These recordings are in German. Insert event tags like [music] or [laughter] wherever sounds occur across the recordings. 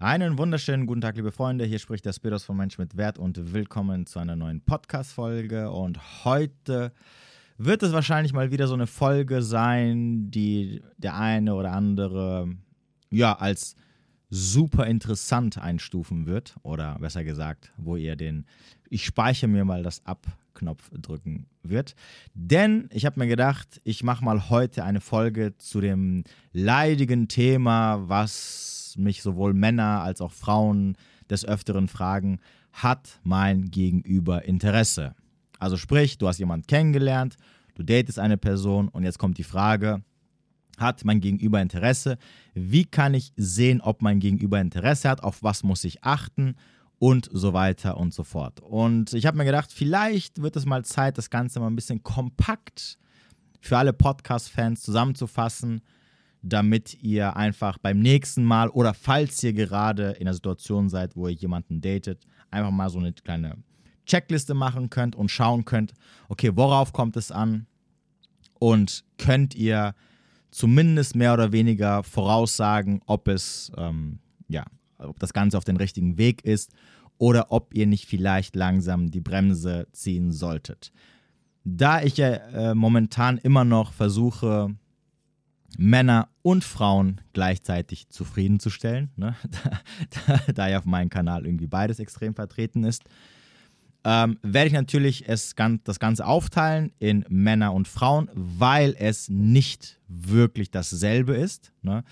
Einen wunderschönen guten Tag, liebe Freunde. Hier spricht der Spiros von Mensch mit Wert und willkommen zu einer neuen Podcast-Folge. Und heute wird es wahrscheinlich mal wieder so eine Folge sein, die der eine oder andere ja als super interessant einstufen wird. Oder besser gesagt, wo ihr den Ich speichere mir mal das Ab-Knopf drücken wird. Denn ich habe mir gedacht, ich mache mal heute eine Folge zu dem leidigen Thema, was mich sowohl Männer als auch Frauen des Öfteren fragen, hat mein Gegenüber Interesse? Also sprich, du hast jemanden kennengelernt, du datest eine Person und jetzt kommt die Frage, hat mein Gegenüber Interesse? Wie kann ich sehen, ob mein Gegenüber Interesse hat? Auf was muss ich achten? Und so weiter und so fort. Und ich habe mir gedacht, vielleicht wird es mal Zeit, das Ganze mal ein bisschen kompakt für alle Podcast-Fans zusammenzufassen damit ihr einfach beim nächsten Mal oder falls ihr gerade in einer Situation seid, wo ihr jemanden datet, einfach mal so eine kleine Checkliste machen könnt und schauen könnt, okay, worauf kommt es an und könnt ihr zumindest mehr oder weniger voraussagen, ob es, ähm, ja, ob das Ganze auf den richtigen Weg ist oder ob ihr nicht vielleicht langsam die Bremse ziehen solltet. Da ich ja äh, momentan immer noch versuche, Männer und Frauen gleichzeitig zufriedenzustellen, ne? [laughs] da, da, da, ja auf meinem Kanal irgendwie beides extrem vertreten ist, ähm, werde ich natürlich es, das Ganze aufteilen in Männer und Frauen, weil es nicht wirklich dasselbe ist. Ne?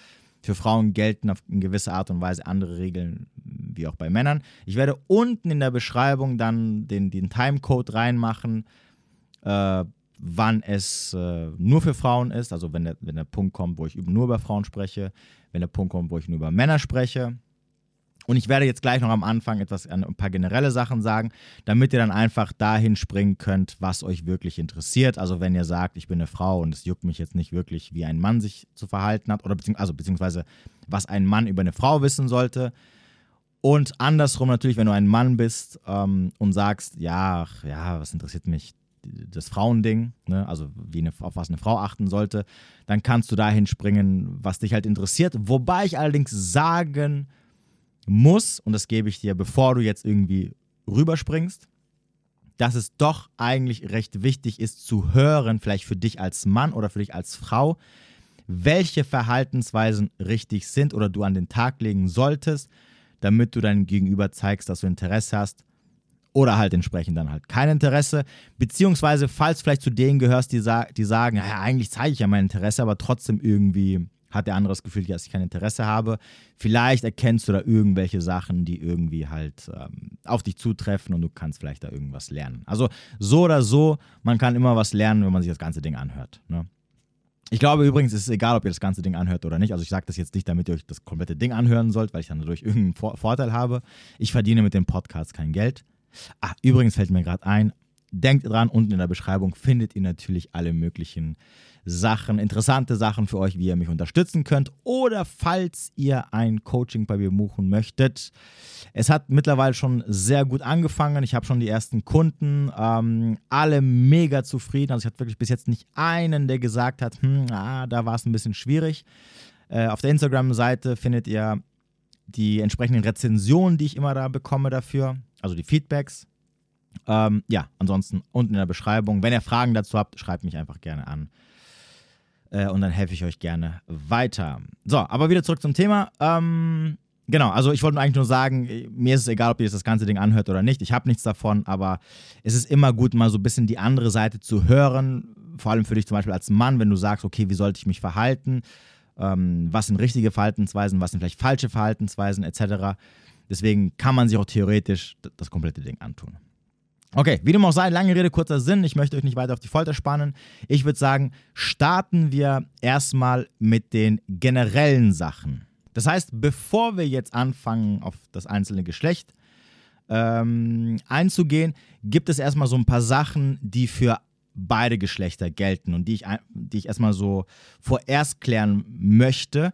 Für Frauen gelten auf eine gewisse Art und Weise andere Regeln wie auch bei Männern. Ich werde unten in der Beschreibung dann den, den Timecode reinmachen, äh, wann es äh, nur für Frauen ist, also wenn der, wenn der Punkt kommt, wo ich nur über Frauen spreche, wenn der Punkt kommt, wo ich nur über Männer spreche. Und ich werde jetzt gleich noch am Anfang etwas, ein paar generelle Sachen sagen, damit ihr dann einfach dahin springen könnt, was euch wirklich interessiert. Also wenn ihr sagt, ich bin eine Frau und es juckt mich jetzt nicht wirklich, wie ein Mann sich zu verhalten hat, oder beziehungsweise, also, beziehungsweise was ein Mann über eine Frau wissen sollte. Und andersrum natürlich, wenn du ein Mann bist ähm, und sagst, ja, ja, was interessiert mich das Frauending, ne? also wie eine, auf was eine Frau achten sollte, dann kannst du dahin springen, was dich halt interessiert. Wobei ich allerdings sagen muss, und das gebe ich dir, bevor du jetzt irgendwie rüberspringst, dass es doch eigentlich recht wichtig ist zu hören, vielleicht für dich als Mann oder für dich als Frau, welche Verhaltensweisen richtig sind oder du an den Tag legen solltest, damit du deinem Gegenüber zeigst, dass du Interesse hast oder halt entsprechend dann halt kein Interesse. Beziehungsweise, falls vielleicht zu denen gehörst, die, sa die sagen, ja, eigentlich zeige ich ja mein Interesse, aber trotzdem irgendwie hat der andere das Gefühl, dass ich kein Interesse habe. Vielleicht erkennst du da irgendwelche Sachen, die irgendwie halt ähm, auf dich zutreffen und du kannst vielleicht da irgendwas lernen. Also so oder so, man kann immer was lernen, wenn man sich das ganze Ding anhört. Ne? Ich glaube übrigens, es ist egal, ob ihr das ganze Ding anhört oder nicht. Also ich sage das jetzt nicht, damit ihr euch das komplette Ding anhören sollt, weil ich dann dadurch irgendeinen Vor Vorteil habe. Ich verdiene mit dem Podcast kein Geld. Ah, übrigens fällt mir gerade ein, denkt dran, unten in der Beschreibung findet ihr natürlich alle möglichen Sachen, interessante Sachen für euch, wie ihr mich unterstützen könnt oder falls ihr ein Coaching bei mir buchen möchtet. Es hat mittlerweile schon sehr gut angefangen. Ich habe schon die ersten Kunden, ähm, alle mega zufrieden. Also ich hatte wirklich bis jetzt nicht einen, der gesagt hat, hm, ah, da war es ein bisschen schwierig. Äh, auf der Instagram-Seite findet ihr die entsprechenden Rezensionen, die ich immer da bekomme dafür also die Feedbacks. Ähm, ja, ansonsten unten in der Beschreibung. Wenn ihr Fragen dazu habt, schreibt mich einfach gerne an. Äh, und dann helfe ich euch gerne weiter. So, aber wieder zurück zum Thema. Ähm, genau, also ich wollte eigentlich nur sagen, mir ist es egal, ob ihr das ganze Ding anhört oder nicht. Ich habe nichts davon, aber es ist immer gut, mal so ein bisschen die andere Seite zu hören. Vor allem für dich zum Beispiel als Mann, wenn du sagst, okay, wie sollte ich mich verhalten? Ähm, was sind richtige Verhaltensweisen, was sind vielleicht falsche Verhaltensweisen etc. Deswegen kann man sich auch theoretisch das komplette Ding antun. Okay, wie dem auch sei, lange Rede, kurzer Sinn. Ich möchte euch nicht weiter auf die Folter spannen. Ich würde sagen, starten wir erstmal mit den generellen Sachen. Das heißt, bevor wir jetzt anfangen, auf das einzelne Geschlecht ähm, einzugehen, gibt es erstmal so ein paar Sachen, die für beide Geschlechter gelten und die ich, die ich erstmal so vorerst klären möchte,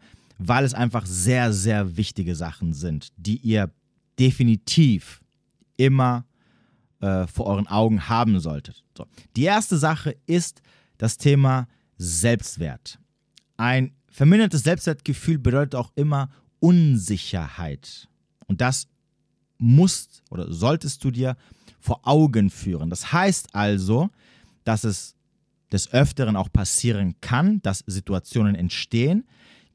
weil es einfach sehr, sehr wichtige Sachen sind, die ihr definitiv immer äh, vor euren Augen haben solltet. So. Die erste Sache ist das Thema Selbstwert. Ein vermindertes Selbstwertgefühl bedeutet auch immer Unsicherheit. Und das musst oder solltest du dir vor Augen führen. Das heißt also, dass es des Öfteren auch passieren kann, dass Situationen entstehen,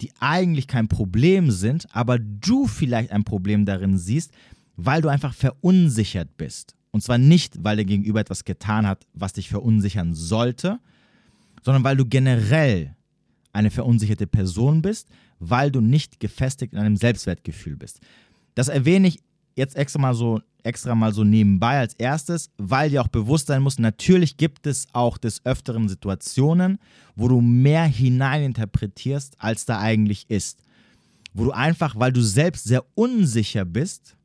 die eigentlich kein Problem sind, aber du vielleicht ein Problem darin siehst, weil du einfach verunsichert bist. Und zwar nicht, weil der Gegenüber etwas getan hat, was dich verunsichern sollte, sondern weil du generell eine verunsicherte Person bist, weil du nicht gefestigt in einem Selbstwertgefühl bist. Das erwähne ich jetzt extra mal so extra mal so nebenbei als erstes, weil dir auch bewusst sein muss, natürlich gibt es auch des öfteren Situationen, wo du mehr hineininterpretierst, als da eigentlich ist. Wo du einfach, weil du selbst sehr unsicher bist,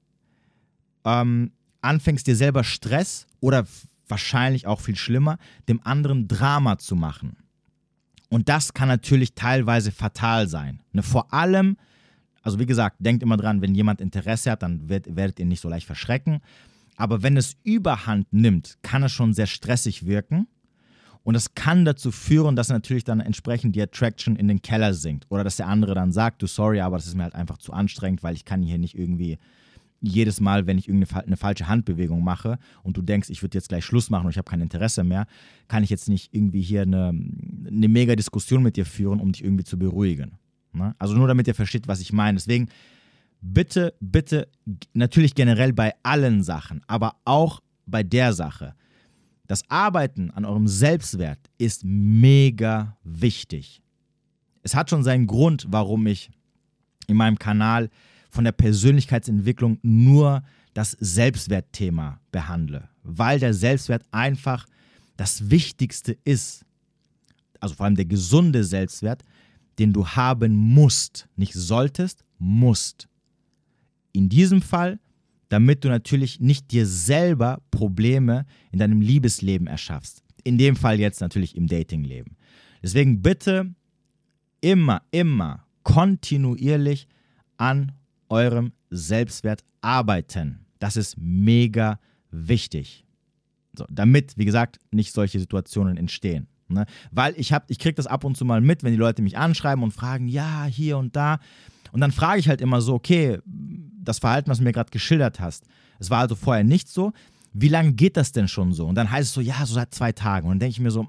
ähm, anfängst dir selber Stress oder wahrscheinlich auch viel schlimmer, dem anderen Drama zu machen. Und das kann natürlich teilweise fatal sein. Ne? Vor allem, also wie gesagt, denkt immer dran, wenn jemand Interesse hat, dann wird, werdet ihr nicht so leicht verschrecken. Aber wenn es überhand nimmt, kann es schon sehr stressig wirken. Und das kann dazu führen, dass natürlich dann entsprechend die Attraction in den Keller sinkt. Oder dass der andere dann sagt, du sorry, aber das ist mir halt einfach zu anstrengend, weil ich kann hier nicht irgendwie jedes Mal, wenn ich irgendeine eine falsche Handbewegung mache und du denkst, ich würde jetzt gleich Schluss machen und ich habe kein Interesse mehr, kann ich jetzt nicht irgendwie hier eine, eine mega Diskussion mit dir führen, um dich irgendwie zu beruhigen. Ne? Also nur damit ihr versteht, was ich meine. Deswegen bitte, bitte, natürlich generell bei allen Sachen, aber auch bei der Sache. Das Arbeiten an eurem Selbstwert ist mega wichtig. Es hat schon seinen Grund, warum ich in meinem Kanal von der Persönlichkeitsentwicklung nur das Selbstwertthema behandle, weil der Selbstwert einfach das Wichtigste ist. Also vor allem der gesunde Selbstwert, den du haben musst, nicht solltest, musst. In diesem Fall, damit du natürlich nicht dir selber Probleme in deinem Liebesleben erschaffst. In dem Fall jetzt natürlich im Datingleben. Deswegen bitte immer, immer kontinuierlich an eurem Selbstwert arbeiten. Das ist mega wichtig. So, damit, wie gesagt, nicht solche Situationen entstehen. Ne? Weil ich habe, ich kriege das ab und zu mal mit, wenn die Leute mich anschreiben und fragen, ja, hier und da. Und dann frage ich halt immer so, okay, das Verhalten, was du mir gerade geschildert hast, es war also vorher nicht so. Wie lange geht das denn schon so? Und dann heißt es so, ja, so seit zwei Tagen. Und dann denke ich mir so,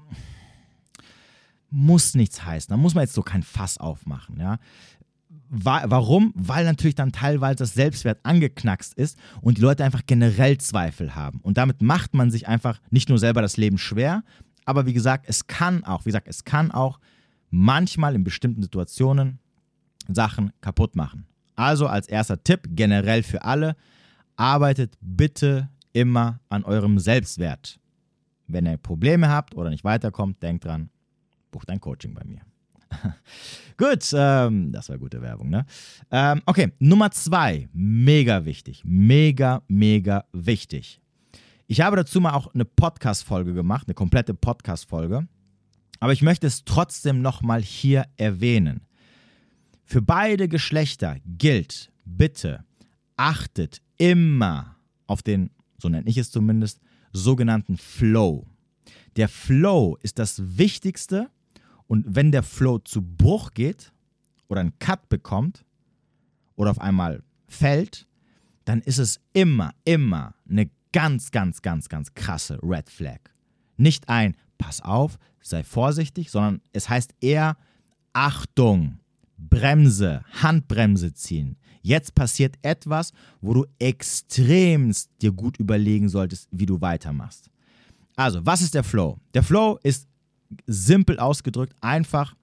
muss nichts heißen. Da muss man jetzt so kein Fass aufmachen, ja. Warum? Weil natürlich dann teilweise das Selbstwert angeknackst ist und die Leute einfach generell Zweifel haben. Und damit macht man sich einfach nicht nur selber das Leben schwer, aber wie gesagt, es kann auch, wie gesagt, es kann auch manchmal in bestimmten Situationen Sachen kaputt machen. Also als erster Tipp generell für alle, arbeitet bitte immer an eurem Selbstwert. Wenn ihr Probleme habt oder nicht weiterkommt, denkt dran, bucht ein Coaching bei mir. [laughs] Gut, ähm, das war gute Werbung, ne? Ähm, okay, Nummer zwei, mega wichtig, mega, mega wichtig. Ich habe dazu mal auch eine Podcast-Folge gemacht, eine komplette Podcast-Folge. Aber ich möchte es trotzdem nochmal hier erwähnen. Für beide Geschlechter gilt, bitte achtet immer auf den, so nenne ich es zumindest, sogenannten Flow. Der Flow ist das Wichtigste und wenn der Flow zu Bruch geht oder einen Cut bekommt oder auf einmal fällt, dann ist es immer, immer eine ganz, ganz, ganz, ganz krasse Red Flag. Nicht ein Pass auf, sei vorsichtig, sondern es heißt eher Achtung, Bremse, Handbremse ziehen. Jetzt passiert etwas, wo du extremst dir gut überlegen solltest, wie du weitermachst. Also, was ist der Flow? Der Flow ist simpel ausgedrückt einfach,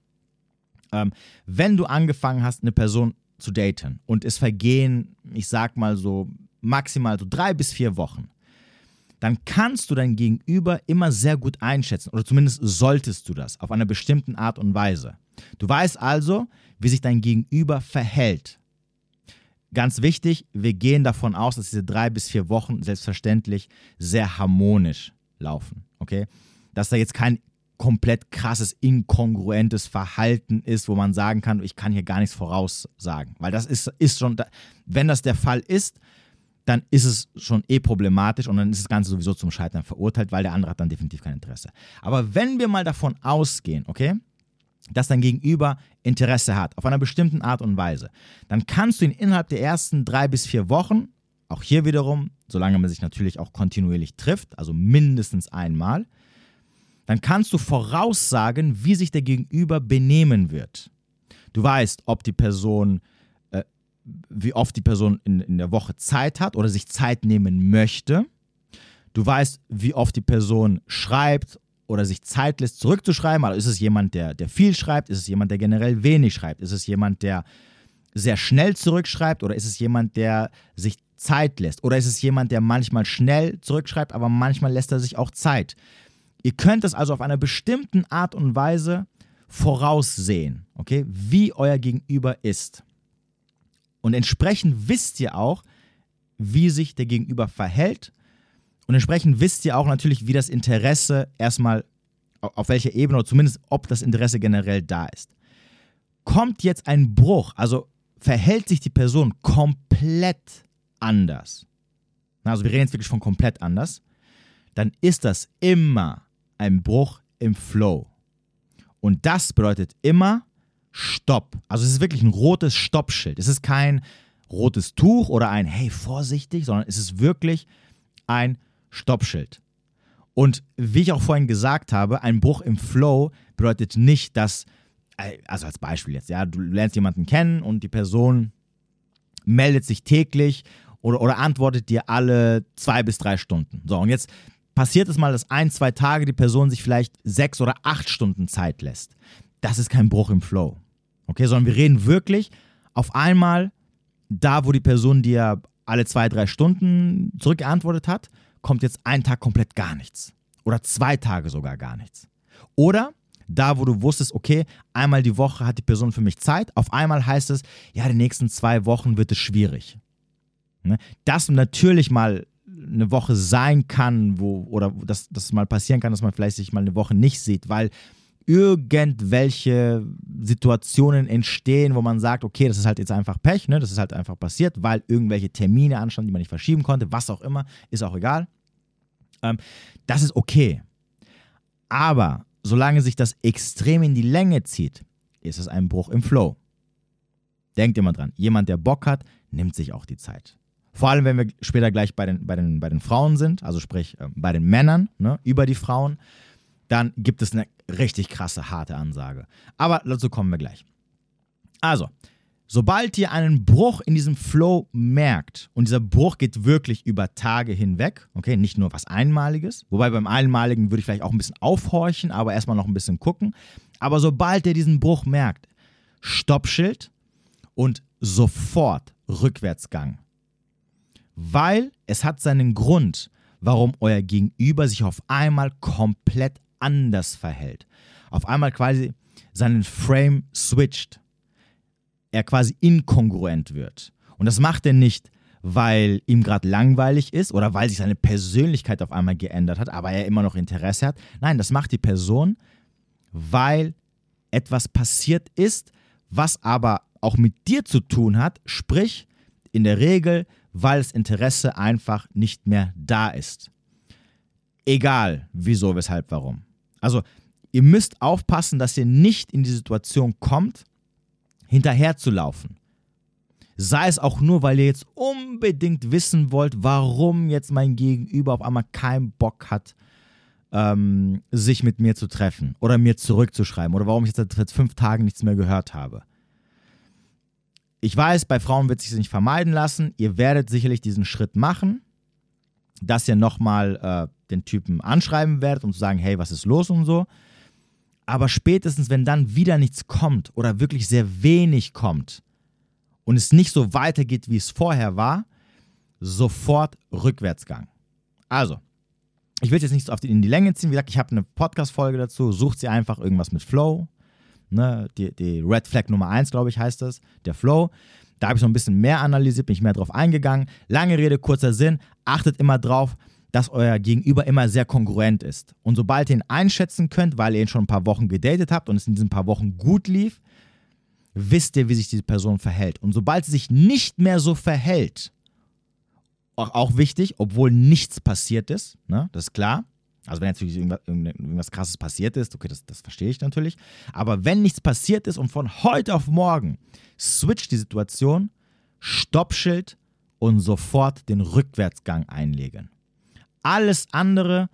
ähm, wenn du angefangen hast, eine Person zu daten und es vergehen, ich sag mal so, maximal so drei bis vier Wochen, dann kannst du dein Gegenüber immer sehr gut einschätzen oder zumindest solltest du das auf einer bestimmten Art und Weise. Du weißt also, wie sich dein Gegenüber verhält. Ganz wichtig, wir gehen davon aus, dass diese drei bis vier Wochen selbstverständlich sehr harmonisch laufen. Okay? Dass da jetzt kein komplett krasses, inkongruentes Verhalten ist, wo man sagen kann, ich kann hier gar nichts voraussagen. Weil das ist, ist schon, wenn das der Fall ist, dann ist es schon eh problematisch und dann ist das Ganze sowieso zum Scheitern verurteilt, weil der andere hat dann definitiv kein Interesse. Aber wenn wir mal davon ausgehen, okay, dass dein Gegenüber Interesse hat, auf einer bestimmten Art und Weise, dann kannst du ihn innerhalb der ersten drei bis vier Wochen, auch hier wiederum, solange man sich natürlich auch kontinuierlich trifft, also mindestens einmal, dann kannst du voraussagen, wie sich der Gegenüber benehmen wird. Du weißt, ob die Person, wie oft die Person in, in der Woche Zeit hat oder sich Zeit nehmen möchte. Du weißt, wie oft die Person schreibt oder sich Zeit lässt, zurückzuschreiben. Also ist es jemand, der, der viel schreibt? Ist es jemand, der generell wenig schreibt? Ist es jemand, der sehr schnell zurückschreibt? Oder ist es jemand, der sich Zeit lässt? Oder ist es jemand, der manchmal schnell zurückschreibt, aber manchmal lässt er sich auch Zeit? Ihr könnt es also auf einer bestimmten Art und Weise voraussehen, okay, wie euer Gegenüber ist. Und entsprechend wisst ihr auch, wie sich der Gegenüber verhält und entsprechend wisst ihr auch natürlich, wie das Interesse erstmal, auf welcher Ebene oder zumindest, ob das Interesse generell da ist. Kommt jetzt ein Bruch, also verhält sich die Person komplett anders, also wir reden jetzt wirklich von komplett anders, dann ist das immer ein Bruch im Flow. Und das bedeutet immer Stopp. Also es ist wirklich ein rotes Stoppschild. Es ist kein rotes Tuch oder ein Hey, vorsichtig, sondern es ist wirklich ein Stoppschild. Und wie ich auch vorhin gesagt habe, ein Bruch im Flow bedeutet nicht, dass, äh, also als Beispiel jetzt, ja, du lernst jemanden kennen und die Person meldet sich täglich oder, oder antwortet dir alle zwei bis drei Stunden. So, und jetzt passiert es mal, dass ein, zwei Tage die Person sich vielleicht sechs oder acht Stunden Zeit lässt. Das ist kein Bruch im Flow. Okay, sondern wir reden wirklich auf einmal da, wo die Person dir alle zwei, drei Stunden zurückgeantwortet hat, kommt jetzt ein Tag komplett gar nichts. Oder zwei Tage sogar gar nichts. Oder da, wo du wusstest, okay, einmal die Woche hat die Person für mich Zeit, auf einmal heißt es, ja, die nächsten zwei Wochen wird es schwierig. Ne? Dass natürlich mal eine Woche sein kann, wo, oder dass das mal passieren kann, dass man vielleicht sich mal eine Woche nicht sieht, weil irgendwelche Situationen entstehen, wo man sagt, okay, das ist halt jetzt einfach Pech, ne? das ist halt einfach passiert, weil irgendwelche Termine anstanden, die man nicht verschieben konnte, was auch immer, ist auch egal. Ähm, das ist okay. Aber solange sich das extrem in die Länge zieht, ist es ein Bruch im Flow. Denkt immer dran, jemand, der Bock hat, nimmt sich auch die Zeit. Vor allem, wenn wir später gleich bei den, bei den, bei den Frauen sind, also sprich äh, bei den Männern, ne, über die Frauen, dann gibt es eine richtig krasse, harte Ansage. Aber dazu kommen wir gleich. Also, sobald ihr einen Bruch in diesem Flow merkt, und dieser Bruch geht wirklich über Tage hinweg, okay, nicht nur was Einmaliges, wobei beim Einmaligen würde ich vielleicht auch ein bisschen aufhorchen, aber erstmal noch ein bisschen gucken. Aber sobald ihr diesen Bruch merkt, Stoppschild und sofort Rückwärtsgang. Weil es hat seinen Grund, warum euer Gegenüber sich auf einmal komplett anders verhält. Auf einmal quasi seinen Frame switcht. Er quasi inkongruent wird. Und das macht er nicht, weil ihm gerade langweilig ist oder weil sich seine Persönlichkeit auf einmal geändert hat, aber er immer noch Interesse hat. Nein, das macht die Person, weil etwas passiert ist, was aber auch mit dir zu tun hat, sprich in der Regel, weil das Interesse einfach nicht mehr da ist. Egal, wieso, weshalb, warum. Also ihr müsst aufpassen, dass ihr nicht in die Situation kommt, hinterherzulaufen. Sei es auch nur, weil ihr jetzt unbedingt wissen wollt, warum jetzt mein Gegenüber auf einmal keinen Bock hat, ähm, sich mit mir zu treffen oder mir zurückzuschreiben oder warum ich jetzt seit fünf Tagen nichts mehr gehört habe. Ich weiß, bei Frauen wird sich nicht vermeiden lassen. Ihr werdet sicherlich diesen Schritt machen, dass ihr nochmal äh, den Typen anschreiben werdet, um zu sagen, hey, was ist los und so. Aber spätestens, wenn dann wieder nichts kommt oder wirklich sehr wenig kommt und es nicht so weitergeht, wie es vorher war, sofort Rückwärtsgang. Also, ich will jetzt nicht so auf die, in die Länge ziehen. Wie gesagt, ich habe eine Podcast-Folge dazu. Sucht sie einfach irgendwas mit Flow. Ne? Die, die Red Flag Nummer 1, glaube ich, heißt das. Der Flow. Da habe ich noch ein bisschen mehr analysiert, bin ich mehr drauf eingegangen. Lange Rede, kurzer Sinn. Achtet immer drauf, dass euer Gegenüber immer sehr kongruent ist. Und sobald ihr ihn einschätzen könnt, weil ihr ihn schon ein paar Wochen gedatet habt und es in diesen paar Wochen gut lief, wisst ihr, wie sich diese Person verhält. Und sobald sie sich nicht mehr so verhält, auch, wichtig, obwohl nichts passiert ist, ne, das ist klar, Also wenn natürlich irgendwas, irgendwas krasses passiert ist, okay, das, das verstehe ich natürlich. Aber wenn nichts passiert ist und von heute auf morgen switcht die Situation, Stoppschild und sofort den Rückwärtsgang einlegen. Alles andere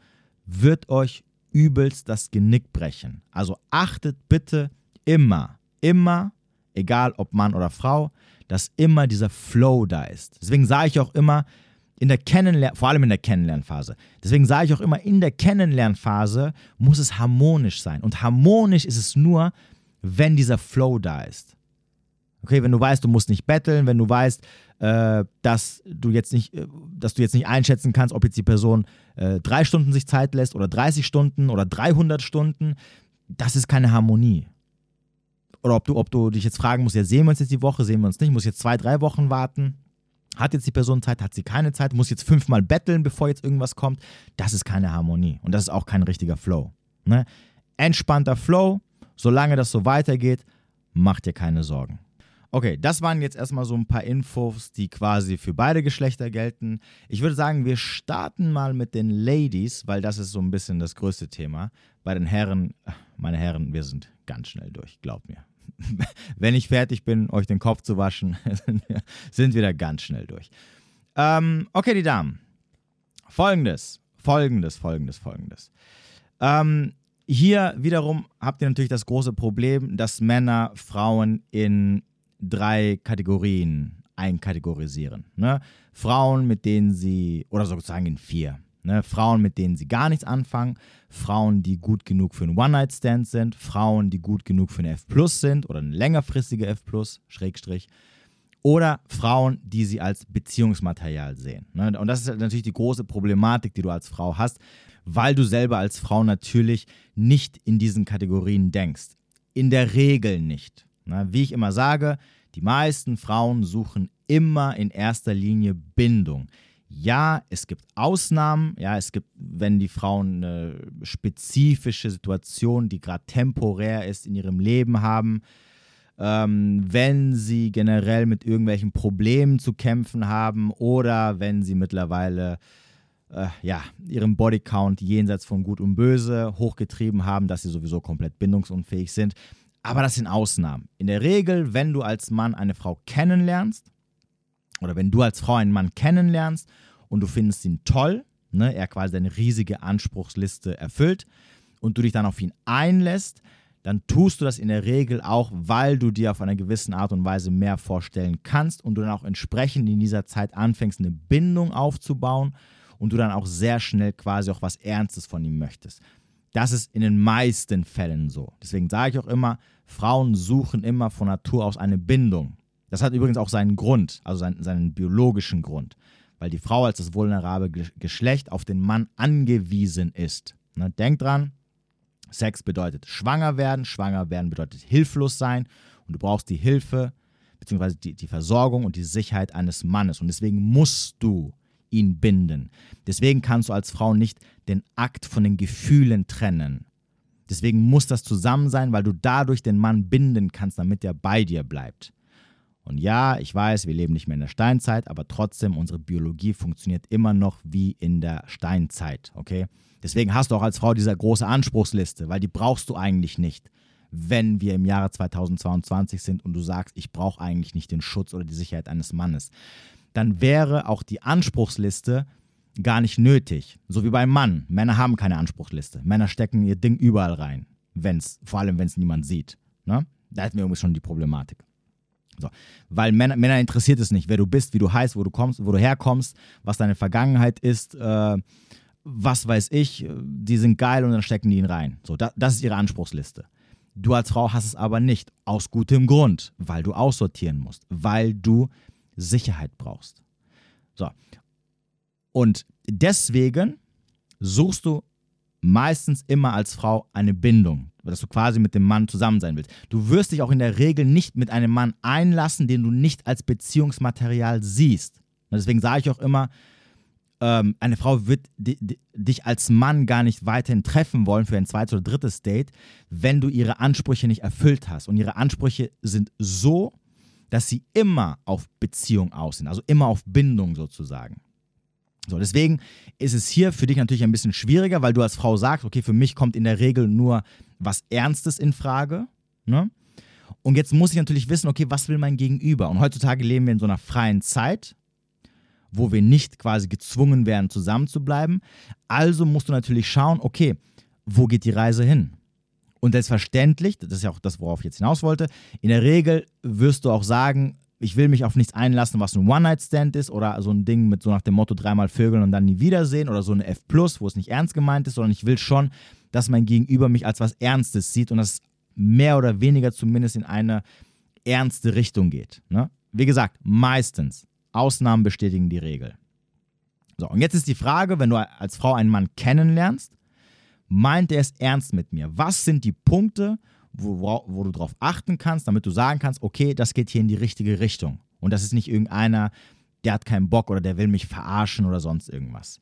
wird euch übelst das Genick brechen. Also achtet bitte immer, immer, egal ob Mann oder Frau, dass immer dieser Flow da ist. Deswegen sage ich auch immer, in der Kennenlern, vor allem in der Kennenlernphase. Deswegen sage ich auch immer, in der Kennenlernphase muss es harmonisch sein. Und harmonisch ist es nur, wenn dieser Flow da ist. Okay, wenn du weißt, du musst nicht betteln, wenn du weißt, äh, dass du jetzt nicht, äh, dass du jetzt nicht einschätzen kannst, ob jetzt die Person äh, drei Stunden sich Zeit lässt oder 30 Stunden oder 300 Stunden, das ist keine Harmonie. Oder ob du, ob du dich jetzt fragen musst, ja, sehen wir uns jetzt die Woche, sehen wir uns nicht, muss jetzt zwei, drei Wochen warten. Hat jetzt die Person Zeit, hat sie keine Zeit, muss jetzt fünfmal betteln, bevor jetzt irgendwas kommt. Das ist keine Harmonie und das ist auch kein richtiger Flow. Ne? Entspannter Flow, solange das so weitergeht, macht dir keine Sorgen. Okay, das waren jetzt erstmal so ein paar Infos, die quasi für beide Geschlechter gelten. Ich würde sagen, wir starten mal mit den Ladies, weil das ist so ein bisschen das größte Thema. Bei den Herren, meine Herren, wir sind ganz schnell durch, glaubt mir. [laughs] Wenn ich fertig bin, euch den Kopf zu waschen, [laughs] sind wir da ganz schnell durch. Ähm, okay, die Damen. Folgendes, folgendes, folgendes, folgendes. Ähm, hier wiederum habt ihr natürlich das große Problem, dass Männer Frauen in drei Kategorien einkategorisieren. Ne? Frauen, mit denen sie, oder sozusagen in vier. Ne? Frauen, mit denen sie gar nichts anfangen, Frauen, die gut genug für einen One-Night-Stand sind, Frauen, die gut genug für eine F Plus sind oder eine längerfristige F Plus, Schrägstrich, oder Frauen, die sie als Beziehungsmaterial sehen. Ne? Und das ist natürlich die große Problematik, die du als Frau hast, weil du selber als Frau natürlich nicht in diesen Kategorien denkst. In der Regel nicht. Na, wie ich immer sage, die meisten Frauen suchen immer in erster Linie Bindung. Ja, es gibt Ausnahmen. Ja, es gibt, wenn die Frauen eine spezifische Situation, die gerade temporär ist, in ihrem Leben haben, ähm, wenn sie generell mit irgendwelchen Problemen zu kämpfen haben oder wenn sie mittlerweile äh, ja, ihren Bodycount jenseits von Gut und Böse hochgetrieben haben, dass sie sowieso komplett bindungsunfähig sind. Aber das sind Ausnahmen. In der Regel, wenn du als Mann eine Frau kennenlernst, oder wenn du als Frau einen Mann kennenlernst und du findest ihn toll, ne, er quasi deine riesige Anspruchsliste erfüllt und du dich dann auf ihn einlässt, dann tust du das in der Regel auch, weil du dir auf eine gewisse Art und Weise mehr vorstellen kannst und du dann auch entsprechend in dieser Zeit anfängst, eine Bindung aufzubauen und du dann auch sehr schnell quasi auch was Ernstes von ihm möchtest. Das ist in den meisten Fällen so. Deswegen sage ich auch immer, Frauen suchen immer von Natur aus eine Bindung. Das hat übrigens auch seinen Grund, also seinen, seinen biologischen Grund, weil die Frau als das vulnerable Geschlecht auf den Mann angewiesen ist. Ne? Denk dran, Sex bedeutet schwanger werden, schwanger werden bedeutet hilflos sein und du brauchst die Hilfe bzw. Die, die Versorgung und die Sicherheit eines Mannes und deswegen musst du ihn binden. Deswegen kannst du als Frau nicht den Akt von den Gefühlen trennen. Deswegen muss das zusammen sein, weil du dadurch den Mann binden kannst, damit er bei dir bleibt. Und ja, ich weiß, wir leben nicht mehr in der Steinzeit, aber trotzdem, unsere Biologie funktioniert immer noch wie in der Steinzeit, okay? Deswegen hast du auch als Frau diese große Anspruchsliste, weil die brauchst du eigentlich nicht, wenn wir im Jahre 2022 sind und du sagst, ich brauche eigentlich nicht den Schutz oder die Sicherheit eines Mannes dann wäre auch die Anspruchsliste gar nicht nötig. So wie beim Mann. Männer haben keine Anspruchsliste. Männer stecken ihr Ding überall rein, wenn's, vor allem wenn es niemand sieht. Ne? Da hätten wir irgendwie schon die Problematik. So. Weil Männer, Männer interessiert es nicht, wer du bist, wie du heißt, wo du kommst, wo du herkommst, was deine Vergangenheit ist, äh, was weiß ich, die sind geil und dann stecken die ihn rein. So, da, das ist ihre Anspruchsliste. Du als Frau hast es aber nicht, aus gutem Grund, weil du aussortieren musst, weil du Sicherheit brauchst. So. Und deswegen suchst du meistens immer als Frau eine Bindung, dass du quasi mit dem Mann zusammen sein willst. Du wirst dich auch in der Regel nicht mit einem Mann einlassen, den du nicht als Beziehungsmaterial siehst. Und deswegen sage ich auch immer, ähm, eine Frau wird dich als Mann gar nicht weiterhin treffen wollen für ein zweites oder drittes Date, wenn du ihre Ansprüche nicht erfüllt hast. Und ihre Ansprüche sind so dass sie immer auf Beziehung aus sind, also immer auf Bindung sozusagen. So, deswegen ist es hier für dich natürlich ein bisschen schwieriger, weil du als Frau sagst, okay, für mich kommt in der Regel nur was Ernstes in Frage. Ne? Und jetzt muss ich natürlich wissen, okay, was will mein Gegenüber? Und heutzutage leben wir in so einer freien Zeit, wo wir nicht quasi gezwungen werden, zusammenzubleiben. Also musst du natürlich schauen, okay, wo geht die Reise hin? Und selbstverständlich, das ist ja auch das, worauf ich jetzt hinaus wollte, in der Regel wirst du auch sagen, ich will mich auf nichts einlassen, was ein One-Night-Stand ist oder so ein Ding mit so nach dem Motto dreimal Vögeln und dann nie wiedersehen oder so eine F+, wo es nicht ernst gemeint ist, sondern ich will schon, dass mein Gegenüber mich als was Ernstes sieht und das mehr oder weniger zumindest in eine ernste Richtung geht. Ne? Wie gesagt, meistens. Ausnahmen bestätigen die Regel. So, und jetzt ist die Frage, wenn du als Frau einen Mann kennenlernst, meint er es ernst mit mir? Was sind die Punkte, wo, wo du darauf achten kannst, damit du sagen kannst, okay, das geht hier in die richtige Richtung. Und das ist nicht irgendeiner, der hat keinen Bock oder der will mich verarschen oder sonst irgendwas.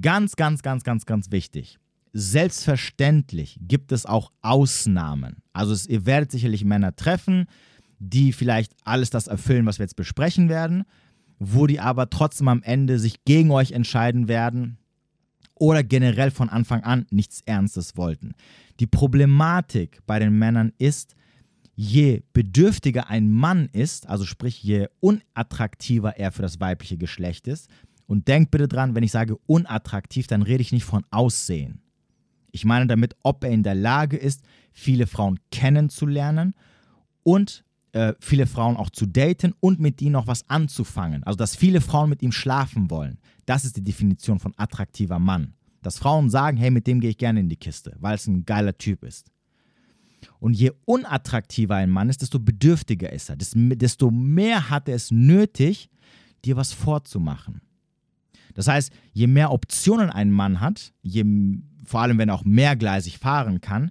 Ganz, ganz, ganz, ganz, ganz wichtig. Selbstverständlich gibt es auch Ausnahmen. Also es, ihr werdet sicherlich Männer treffen, die vielleicht alles das erfüllen, was wir jetzt besprechen werden, wo die aber trotzdem am Ende sich gegen euch entscheiden werden oder generell von Anfang an nichts Ernstes wollten. Die Problematik bei den Männern ist, je bedürftiger ein Mann ist, also sprich je unattraktiver er für das weibliche Geschlecht ist, und denkt bitte dran, wenn ich sage unattraktiv, dann rede ich nicht von Aussehen. Ich meine damit, ob er in der Lage ist, viele Frauen kennenzulernen und äh, viele Frauen auch zu daten und mit ihnen noch was anzufangen. Also, dass viele Frauen mit ihm schlafen wollen. Das ist die Definition von attraktiver Mann. Dass Frauen sagen, hey, mit dem gehe ich gerne in die Kiste, weil es ein geiler Typ ist. Und je unattraktiver ein Mann ist, desto bedürftiger ist er. Desto mehr hat er es nötig, dir was vorzumachen. Das heißt, je mehr Optionen ein Mann hat, je, vor allem wenn er auch mehrgleisig fahren kann,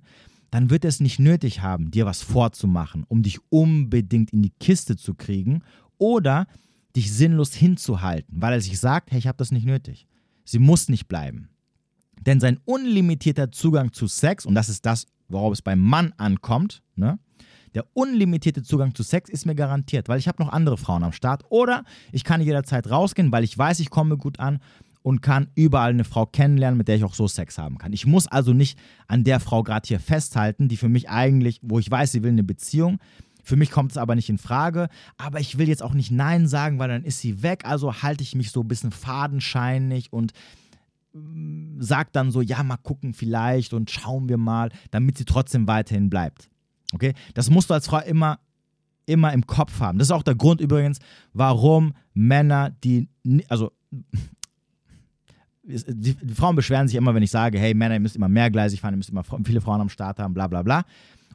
dann wird er es nicht nötig haben, dir was vorzumachen, um dich unbedingt in die Kiste zu kriegen oder dich sinnlos hinzuhalten, weil er sich sagt, hey, ich habe das nicht nötig. Sie muss nicht bleiben. Denn sein unlimitierter Zugang zu Sex, und das ist das, worauf es beim Mann ankommt, ne? der unlimitierte Zugang zu Sex ist mir garantiert, weil ich habe noch andere Frauen am Start. Oder ich kann jederzeit rausgehen, weil ich weiß, ich komme gut an und kann überall eine Frau kennenlernen, mit der ich auch so Sex haben kann. Ich muss also nicht an der Frau gerade hier festhalten, die für mich eigentlich, wo ich weiß, sie will eine Beziehung. Für mich kommt es aber nicht in Frage. Aber ich will jetzt auch nicht Nein sagen, weil dann ist sie weg. Also halte ich mich so ein bisschen fadenscheinig und sagt dann so, ja, mal gucken vielleicht und schauen wir mal, damit sie trotzdem weiterhin bleibt. Okay? Das musst du als Frau immer, immer im Kopf haben. Das ist auch der Grund übrigens, warum Männer, die, also die, die, Frauen beschweren sich immer, wenn ich sage, hey Männer, ihr müsst immer mehrgleisig fahren, ihr müsst immer viele Frauen am Start haben, bla bla bla.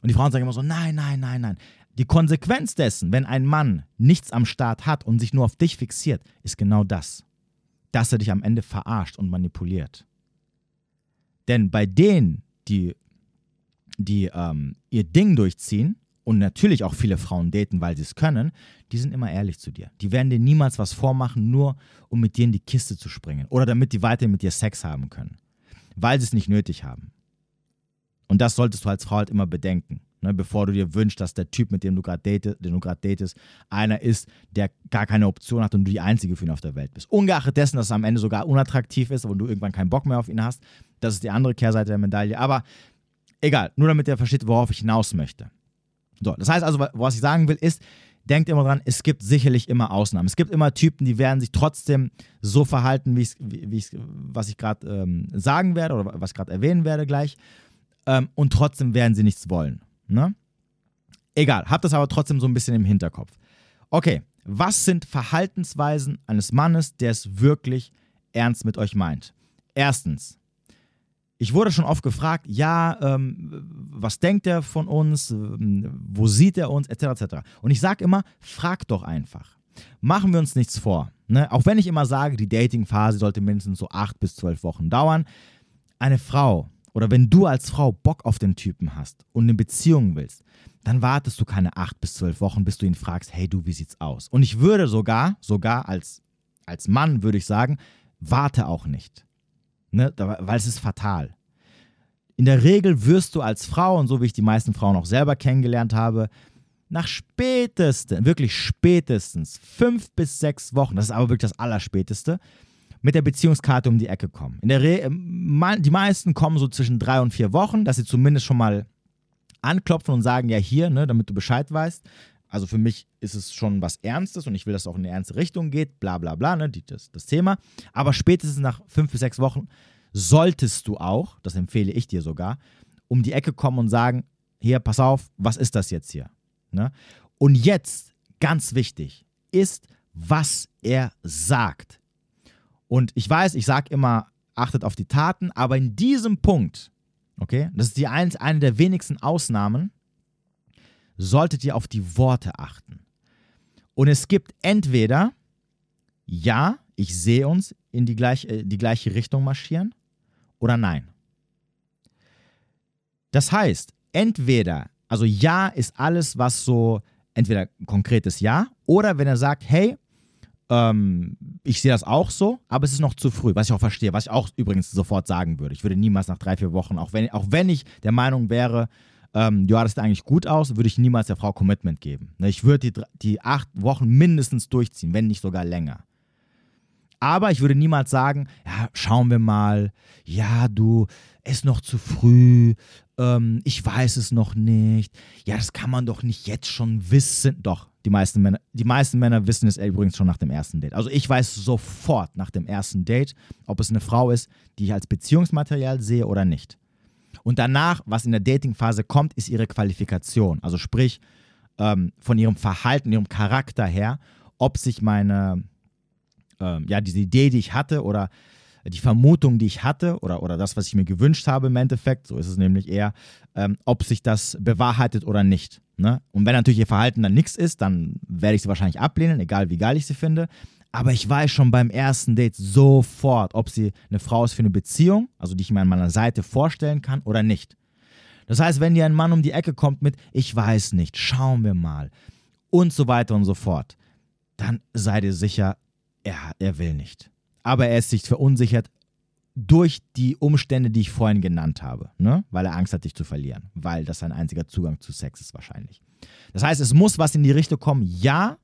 Und die Frauen sagen immer so, nein, nein, nein, nein. Die Konsequenz dessen, wenn ein Mann nichts am Start hat und sich nur auf dich fixiert, ist genau das dass er dich am Ende verarscht und manipuliert. Denn bei denen, die, die ähm, ihr Ding durchziehen und natürlich auch viele Frauen daten, weil sie es können, die sind immer ehrlich zu dir. Die werden dir niemals was vormachen, nur um mit dir in die Kiste zu springen oder damit die weiter mit dir Sex haben können, weil sie es nicht nötig haben. Und das solltest du als Frau halt immer bedenken. Ne, bevor du dir wünschst, dass der Typ, mit dem du gerade datest, datest, einer ist, der gar keine Option hat und du die einzige für ihn auf der Welt bist. Ungeachtet dessen, dass es am Ende sogar unattraktiv ist und du irgendwann keinen Bock mehr auf ihn hast. Das ist die andere Kehrseite der Medaille. Aber egal, nur damit ihr versteht, worauf ich hinaus möchte. So, das heißt also, was ich sagen will, ist, denkt immer dran, es gibt sicherlich immer Ausnahmen. Es gibt immer Typen, die werden sich trotzdem so verhalten, wie, wie was ich gerade ähm, sagen werde oder was ich gerade erwähnen werde gleich. Ähm, und trotzdem werden sie nichts wollen. Ne? Egal, habt das aber trotzdem so ein bisschen im Hinterkopf. Okay, was sind Verhaltensweisen eines Mannes, der es wirklich ernst mit euch meint? Erstens, ich wurde schon oft gefragt, ja, ähm, was denkt er von uns, ähm, wo sieht er uns, etc. etc. Und ich sage immer, frag doch einfach. Machen wir uns nichts vor. Ne? Auch wenn ich immer sage, die Dating-Phase sollte mindestens so acht bis zwölf Wochen dauern. Eine Frau, oder wenn du als Frau Bock auf den Typen hast und eine Beziehung willst, dann wartest du keine acht bis zwölf Wochen, bis du ihn fragst, hey du, wie sieht's aus? Und ich würde sogar, sogar als, als Mann würde ich sagen, warte auch nicht. Ne? Weil es ist fatal. In der Regel wirst du als Frau, und so wie ich die meisten Frauen auch selber kennengelernt habe, nach spätestens, wirklich spätestens fünf bis sechs Wochen, das ist aber wirklich das Allerspäteste, mit der Beziehungskarte um die Ecke kommen. In der Re äh, die meisten kommen so zwischen drei und vier Wochen, dass sie zumindest schon mal anklopfen und sagen, ja hier, ne, damit du Bescheid weißt. Also für mich ist es schon was Ernstes und ich will, dass es auch in eine ernste Richtung geht, bla bla bla, ne, die, das, das Thema. Aber spätestens nach fünf bis sechs Wochen solltest du auch, das empfehle ich dir sogar, um die Ecke kommen und sagen, hier, pass auf, was ist das jetzt hier? Ne? Und jetzt, ganz wichtig, ist, was er sagt. Und ich weiß, ich sage immer, achtet auf die Taten, aber in diesem Punkt, okay, das ist die eins, eine der wenigsten Ausnahmen, solltet ihr auf die Worte achten. Und es gibt entweder, ja, ich sehe uns in die, gleich, äh, die gleiche Richtung marschieren, oder nein. Das heißt, entweder, also ja ist alles, was so, entweder konkretes Ja, oder wenn er sagt, hey, ähm, ich sehe das auch so, aber es ist noch zu früh, was ich auch verstehe, was ich auch übrigens sofort sagen würde. Ich würde niemals nach drei, vier Wochen, auch wenn, auch wenn ich der Meinung wäre, ähm, ja, das sieht eigentlich gut aus, würde ich niemals der Frau Commitment geben. Ne, ich würde die, die acht Wochen mindestens durchziehen, wenn nicht sogar länger. Aber ich würde niemals sagen, ja, schauen wir mal, ja, du, ist noch zu früh, ähm, ich weiß es noch nicht, ja, das kann man doch nicht jetzt schon wissen. Doch, die meisten Männer, die meisten Männer wissen es übrigens schon nach dem ersten Date. Also ich weiß sofort nach dem ersten Date, ob es eine Frau ist, die ich als Beziehungsmaterial sehe oder nicht. Und danach, was in der Datingphase kommt, ist ihre Qualifikation. Also sprich, ähm, von ihrem Verhalten, ihrem Charakter her, ob sich meine, ähm, ja, diese Idee, die ich hatte oder die Vermutung, die ich hatte oder, oder das, was ich mir gewünscht habe im Endeffekt, so ist es nämlich eher, ähm, ob sich das bewahrheitet oder nicht. Ne? Und wenn natürlich ihr Verhalten dann nichts ist, dann werde ich sie wahrscheinlich ablehnen, egal wie geil ich sie finde. Aber ich weiß schon beim ersten Date sofort, ob sie eine Frau ist für eine Beziehung, also die ich mir an meiner Seite vorstellen kann oder nicht. Das heißt, wenn dir ein Mann um die Ecke kommt mit, ich weiß nicht, schauen wir mal und so weiter und so fort, dann sei dir sicher, er, er will nicht. Aber er ist sich verunsichert durch die Umstände, die ich vorhin genannt habe, ne? weil er Angst hat, dich zu verlieren, weil das sein einziger Zugang zu Sex ist wahrscheinlich. Das heißt, es muss was in die Richtung kommen, ja,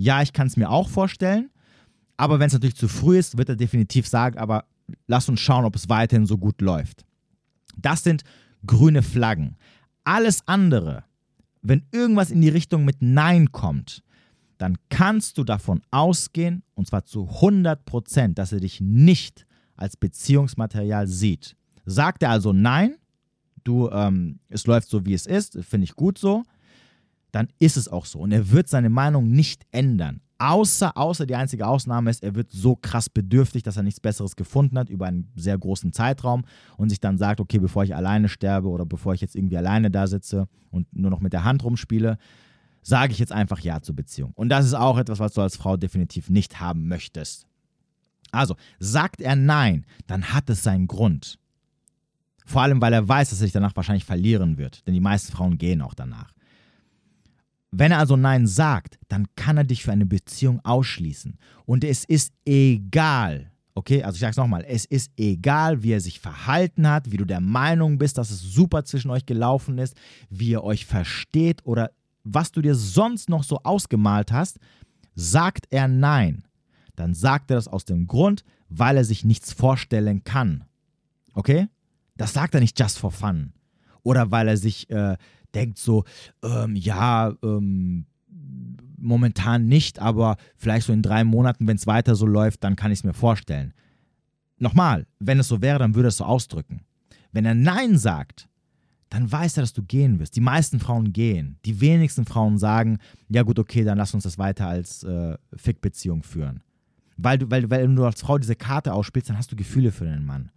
ja, ich kann es mir auch vorstellen, aber wenn es natürlich zu früh ist, wird er definitiv sagen, aber lass uns schauen, ob es weiterhin so gut läuft. Das sind grüne Flaggen. Alles andere, wenn irgendwas in die Richtung mit Nein kommt, dann kannst du davon ausgehen, und zwar zu 100 Prozent, dass er dich nicht als Beziehungsmaterial sieht. Sagt er also Nein, du, ähm, es läuft so, wie es ist, finde ich gut so, dann ist es auch so. Und er wird seine Meinung nicht ändern. Außer, außer die einzige Ausnahme ist, er wird so krass bedürftig, dass er nichts Besseres gefunden hat über einen sehr großen Zeitraum und sich dann sagt, okay, bevor ich alleine sterbe oder bevor ich jetzt irgendwie alleine da sitze und nur noch mit der Hand rumspiele, sage ich jetzt einfach Ja zur Beziehung. Und das ist auch etwas, was du als Frau definitiv nicht haben möchtest. Also, sagt er Nein, dann hat es seinen Grund. Vor allem, weil er weiß, dass er sich danach wahrscheinlich verlieren wird. Denn die meisten Frauen gehen auch danach. Wenn er also Nein sagt, dann kann er dich für eine Beziehung ausschließen. Und es ist egal, okay, also ich sage es nochmal, es ist egal, wie er sich verhalten hat, wie du der Meinung bist, dass es super zwischen euch gelaufen ist, wie ihr euch versteht oder was du dir sonst noch so ausgemalt hast, sagt er Nein, dann sagt er das aus dem Grund, weil er sich nichts vorstellen kann. Okay? Das sagt er nicht just for fun. Oder weil er sich äh, denkt so, ähm, ja, ähm, momentan nicht, aber vielleicht so in drei Monaten, wenn es weiter so läuft, dann kann ich es mir vorstellen. Nochmal, wenn es so wäre, dann würde er es so ausdrücken. Wenn er Nein sagt, dann weiß er, dass du gehen wirst. Die meisten Frauen gehen. Die wenigsten Frauen sagen, ja gut, okay, dann lass uns das weiter als äh, Fick-Beziehung führen. Weil du, weil, weil du als Frau diese Karte ausspielst, dann hast du Gefühle für den Mann.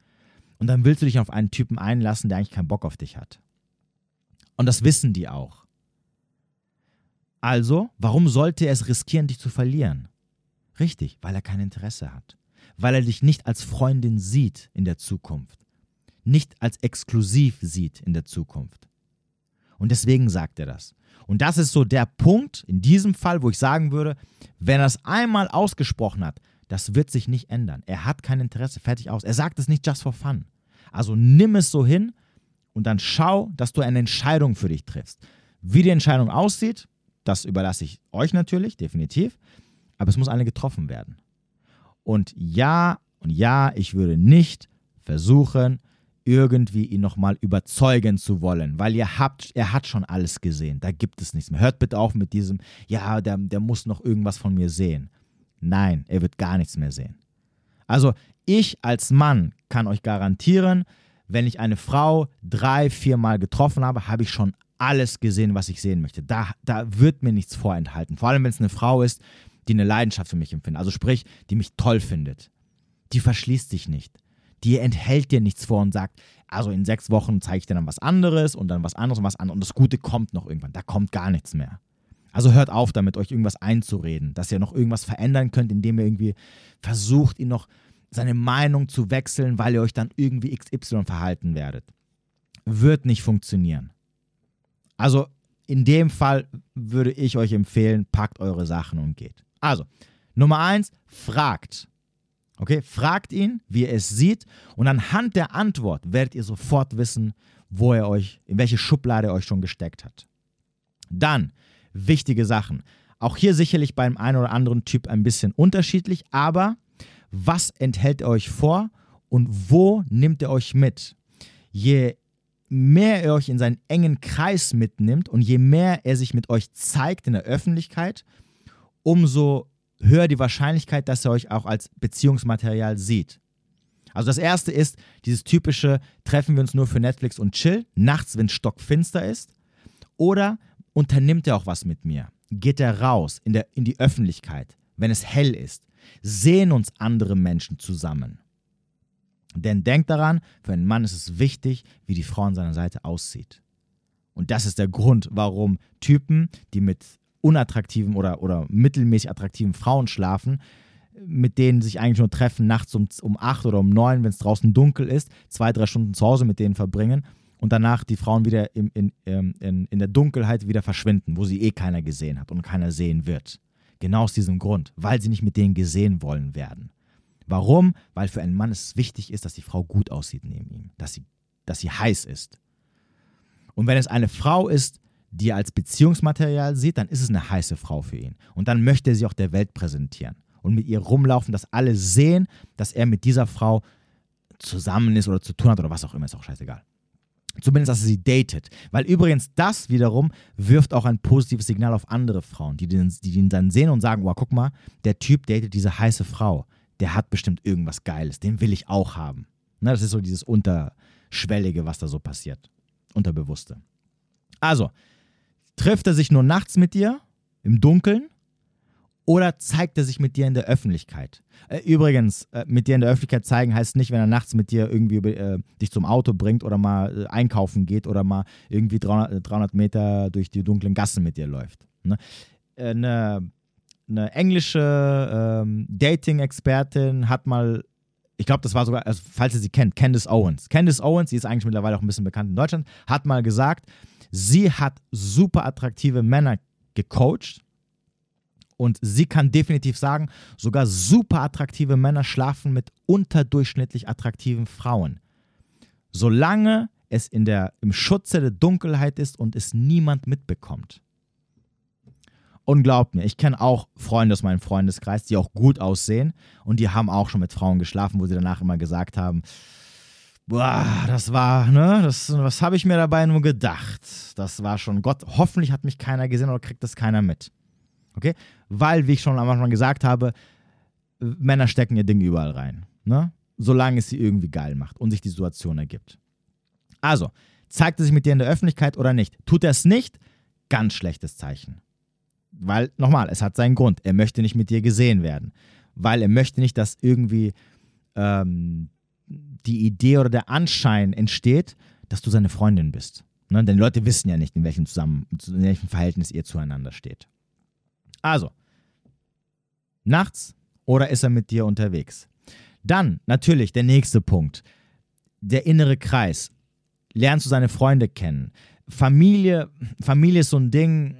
Und dann willst du dich auf einen Typen einlassen, der eigentlich keinen Bock auf dich hat. Und das wissen die auch. Also, warum sollte er es riskieren, dich zu verlieren? Richtig, weil er kein Interesse hat. Weil er dich nicht als Freundin sieht in der Zukunft nicht als exklusiv sieht in der Zukunft. Und deswegen sagt er das. Und das ist so der Punkt in diesem Fall, wo ich sagen würde, wenn er es einmal ausgesprochen hat, das wird sich nicht ändern. Er hat kein Interesse, fertig aus. Er sagt es nicht just for fun. Also nimm es so hin und dann schau, dass du eine Entscheidung für dich triffst. Wie die Entscheidung aussieht, das überlasse ich euch natürlich, definitiv. Aber es muss eine getroffen werden. Und ja, Und ja, ich würde nicht versuchen, irgendwie ihn nochmal überzeugen zu wollen, weil ihr habt, er hat schon alles gesehen. Da gibt es nichts mehr. Hört bitte auf mit diesem, ja, der, der muss noch irgendwas von mir sehen. Nein, er wird gar nichts mehr sehen. Also ich als Mann kann euch garantieren, wenn ich eine Frau drei, vier Mal getroffen habe, habe ich schon alles gesehen, was ich sehen möchte. Da, da wird mir nichts vorenthalten. Vor allem, wenn es eine Frau ist, die eine Leidenschaft für mich empfindet. Also sprich, die mich toll findet. Die verschließt sich nicht. Die enthält dir nichts vor und sagt, also in sechs Wochen zeige ich dir dann was anderes und dann was anderes und was anderes. Und das Gute kommt noch irgendwann. Da kommt gar nichts mehr. Also hört auf damit, euch irgendwas einzureden, dass ihr noch irgendwas verändern könnt, indem ihr irgendwie versucht, ihn noch seine Meinung zu wechseln, weil ihr euch dann irgendwie XY verhalten werdet. Wird nicht funktionieren. Also in dem Fall würde ich euch empfehlen, packt eure Sachen und geht. Also, Nummer eins, fragt. Okay, fragt ihn, wie er es sieht und anhand der Antwort werdet ihr sofort wissen, wo er euch, in welche Schublade er euch schon gesteckt hat. Dann, wichtige Sachen. Auch hier sicherlich beim einen oder anderen Typ ein bisschen unterschiedlich, aber was enthält er euch vor und wo nimmt er euch mit? Je mehr er euch in seinen engen Kreis mitnimmt und je mehr er sich mit euch zeigt in der Öffentlichkeit, umso höher die Wahrscheinlichkeit, dass er euch auch als Beziehungsmaterial sieht. Also das erste ist dieses typische, treffen wir uns nur für Netflix und chill, nachts, wenn es stockfinster ist. Oder unternimmt er auch was mit mir? Geht er raus in, der, in die Öffentlichkeit, wenn es hell ist? Sehen uns andere Menschen zusammen? Denn denkt daran, für einen Mann ist es wichtig, wie die Frau an seiner Seite aussieht. Und das ist der Grund, warum Typen, die mit unattraktiven oder, oder mittelmäßig attraktiven Frauen schlafen, mit denen sich eigentlich nur treffen nachts um, um 8 oder um 9, wenn es draußen dunkel ist, zwei, drei Stunden zu Hause mit denen verbringen und danach die Frauen wieder in, in, ähm, in, in der Dunkelheit wieder verschwinden, wo sie eh keiner gesehen hat und keiner sehen wird. Genau aus diesem Grund, weil sie nicht mit denen gesehen wollen werden. Warum? Weil für einen Mann es wichtig ist, dass die Frau gut aussieht neben ihm, dass sie, dass sie heiß ist. Und wenn es eine Frau ist, die er als Beziehungsmaterial sieht, dann ist es eine heiße Frau für ihn. Und dann möchte er sie auch der Welt präsentieren und mit ihr rumlaufen, dass alle sehen, dass er mit dieser Frau zusammen ist oder zu tun hat oder was auch immer, ist auch scheißegal. Zumindest, dass er sie datet. Weil übrigens das wiederum wirft auch ein positives Signal auf andere Frauen, die den, die den dann sehen und sagen, wow, guck mal, der Typ datet diese heiße Frau. Der hat bestimmt irgendwas Geiles. Den will ich auch haben. Na, das ist so dieses Unterschwellige, was da so passiert. Unterbewusste. Also, Trifft er sich nur nachts mit dir im Dunkeln oder zeigt er sich mit dir in der Öffentlichkeit? Äh, übrigens, äh, mit dir in der Öffentlichkeit zeigen heißt nicht, wenn er nachts mit dir irgendwie äh, dich zum Auto bringt oder mal äh, einkaufen geht oder mal irgendwie 300, 300 Meter durch die dunklen Gassen mit dir läuft. Ne? Äh, eine, eine, englische ähm, Dating-Expertin hat mal ich glaube, das war sogar, also falls ihr sie kennt, Candice Owens. Candice Owens, die ist eigentlich mittlerweile auch ein bisschen bekannt in Deutschland, hat mal gesagt, Sie hat super attraktive Männer gecoacht und sie kann definitiv sagen, sogar super attraktive Männer schlafen mit unterdurchschnittlich attraktiven Frauen. Solange es in der, im Schutze der Dunkelheit ist und es niemand mitbekommt. Und glaubt mir, ich kenne auch Freunde aus meinem Freundeskreis, die auch gut aussehen und die haben auch schon mit Frauen geschlafen, wo sie danach immer gesagt haben, Boah, das war, ne, das, was habe ich mir dabei nur gedacht? Das war schon Gott. Hoffentlich hat mich keiner gesehen oder kriegt das keiner mit. Okay? Weil, wie ich schon am Anfang gesagt habe, Männer stecken ihr Ding überall rein. Ne? Solange es sie irgendwie geil macht und sich die Situation ergibt. Also, zeigt er sich mit dir in der Öffentlichkeit oder nicht? Tut er es nicht? Ganz schlechtes Zeichen. Weil, nochmal, es hat seinen Grund. Er möchte nicht mit dir gesehen werden. Weil er möchte nicht, dass irgendwie ähm, die Idee oder der Anschein entsteht, dass du seine Freundin bist. Ne? Denn Leute wissen ja nicht, in welchem, Zusammen in welchem Verhältnis ihr zueinander steht. Also, nachts oder ist er mit dir unterwegs? Dann natürlich der nächste Punkt, der innere Kreis. Lernst du seine Freunde kennen? Familie, Familie ist so ein Ding,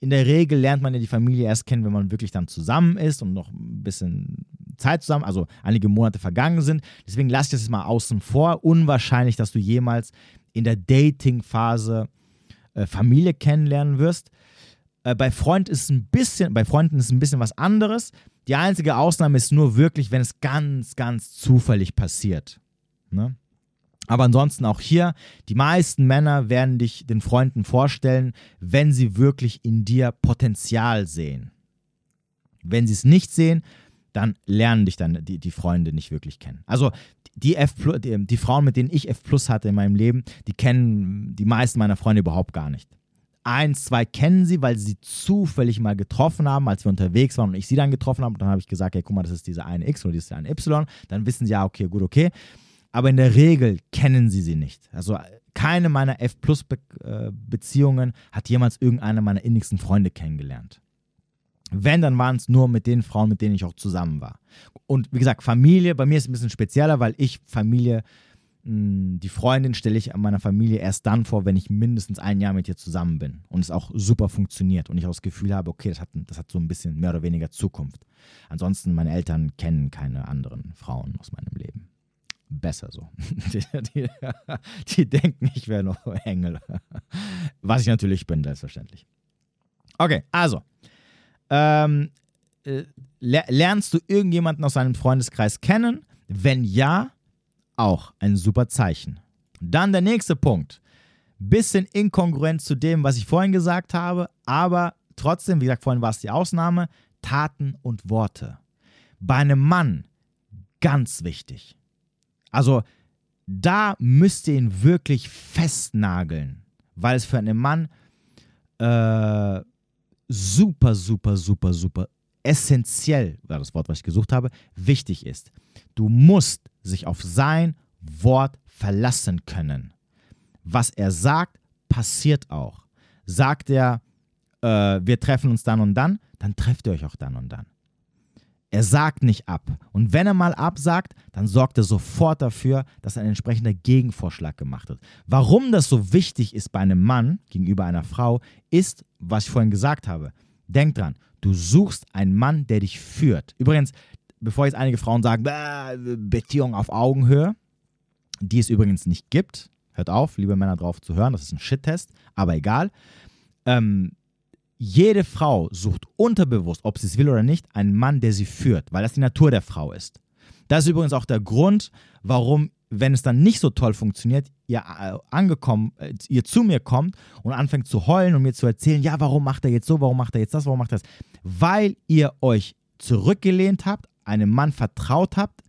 in der Regel lernt man ja die Familie erst kennen, wenn man wirklich dann zusammen ist und noch ein bisschen Zeit zusammen, also einige Monate vergangen sind. Deswegen lass ich das mal außen vor. Unwahrscheinlich, dass du jemals in der Dating-Phase äh, Familie kennenlernen wirst. Äh, bei Freund ist ein bisschen, bei Freunden ist ein bisschen was anderes. Die einzige Ausnahme ist nur wirklich, wenn es ganz, ganz zufällig passiert. Ne? Aber ansonsten auch hier, die meisten Männer werden dich den Freunden vorstellen, wenn sie wirklich in dir Potenzial sehen. Wenn sie es nicht sehen, dann lernen dich dann die, die Freunde nicht wirklich kennen. Also die, F die, die Frauen, mit denen ich F Plus hatte in meinem Leben, die kennen die meisten meiner Freunde überhaupt gar nicht. Eins, zwei kennen sie, weil sie zufällig mal getroffen haben, als wir unterwegs waren und ich sie dann getroffen habe. Dann habe ich gesagt, hey, guck mal, das ist diese eine X oder diese eine Y. Dann wissen sie, ja, okay, gut, okay. Aber in der Regel kennen sie sie nicht. Also keine meiner F-Plus-Beziehungen äh, hat jemals irgendeiner meiner innigsten Freunde kennengelernt. Wenn, dann waren es nur mit den Frauen, mit denen ich auch zusammen war. Und wie gesagt, Familie, bei mir ist es ein bisschen spezieller, weil ich Familie, hm, die Freundin stelle ich meiner Familie erst dann vor, wenn ich mindestens ein Jahr mit ihr zusammen bin und es auch super funktioniert und ich auch das Gefühl habe, okay, das hat, das hat so ein bisschen mehr oder weniger Zukunft. Ansonsten, meine Eltern kennen keine anderen Frauen aus meinem Leben. Besser so. [laughs] Die, die, die denken, ich wäre noch Engel. Was ich natürlich bin, selbstverständlich. Okay, also ähm, äh, lernst du irgendjemanden aus deinem Freundeskreis kennen? Wenn ja, auch ein super Zeichen. Dann der nächste Punkt. Bisschen inkongruent zu dem, was ich vorhin gesagt habe, aber trotzdem, wie gesagt, vorhin war es die Ausnahme, Taten und Worte. Bei einem Mann ganz wichtig. Also da müsst ihr ihn wirklich festnageln, weil es für einen Mann äh, super, super, super, super essentiell, war das Wort, was ich gesucht habe, wichtig ist. Du musst sich auf sein Wort verlassen können. Was er sagt, passiert auch. Sagt er, äh, wir treffen uns dann und dann, dann trefft ihr euch auch dann und dann. Er sagt nicht ab. Und wenn er mal absagt, dann sorgt er sofort dafür, dass ein entsprechender Gegenvorschlag gemacht wird. Warum das so wichtig ist bei einem Mann gegenüber einer Frau, ist, was ich vorhin gesagt habe. Denk dran, du suchst einen Mann, der dich führt. Übrigens, bevor jetzt einige Frauen sagen, Beziehung auf Augenhöhe, die es übrigens nicht gibt, hört auf, liebe Männer drauf zu hören, das ist ein Shit-Test, aber egal. Ähm, jede Frau sucht unterbewusst, ob sie es will oder nicht, einen Mann, der sie führt, weil das die Natur der Frau ist. Das ist übrigens auch der Grund, warum, wenn es dann nicht so toll funktioniert, ihr äh, angekommen, äh, ihr zu mir kommt und anfängt zu heulen und mir zu erzählen, ja, warum macht er jetzt so, warum macht er jetzt das, warum macht er das? Weil ihr euch zurückgelehnt habt, einem Mann vertraut habt,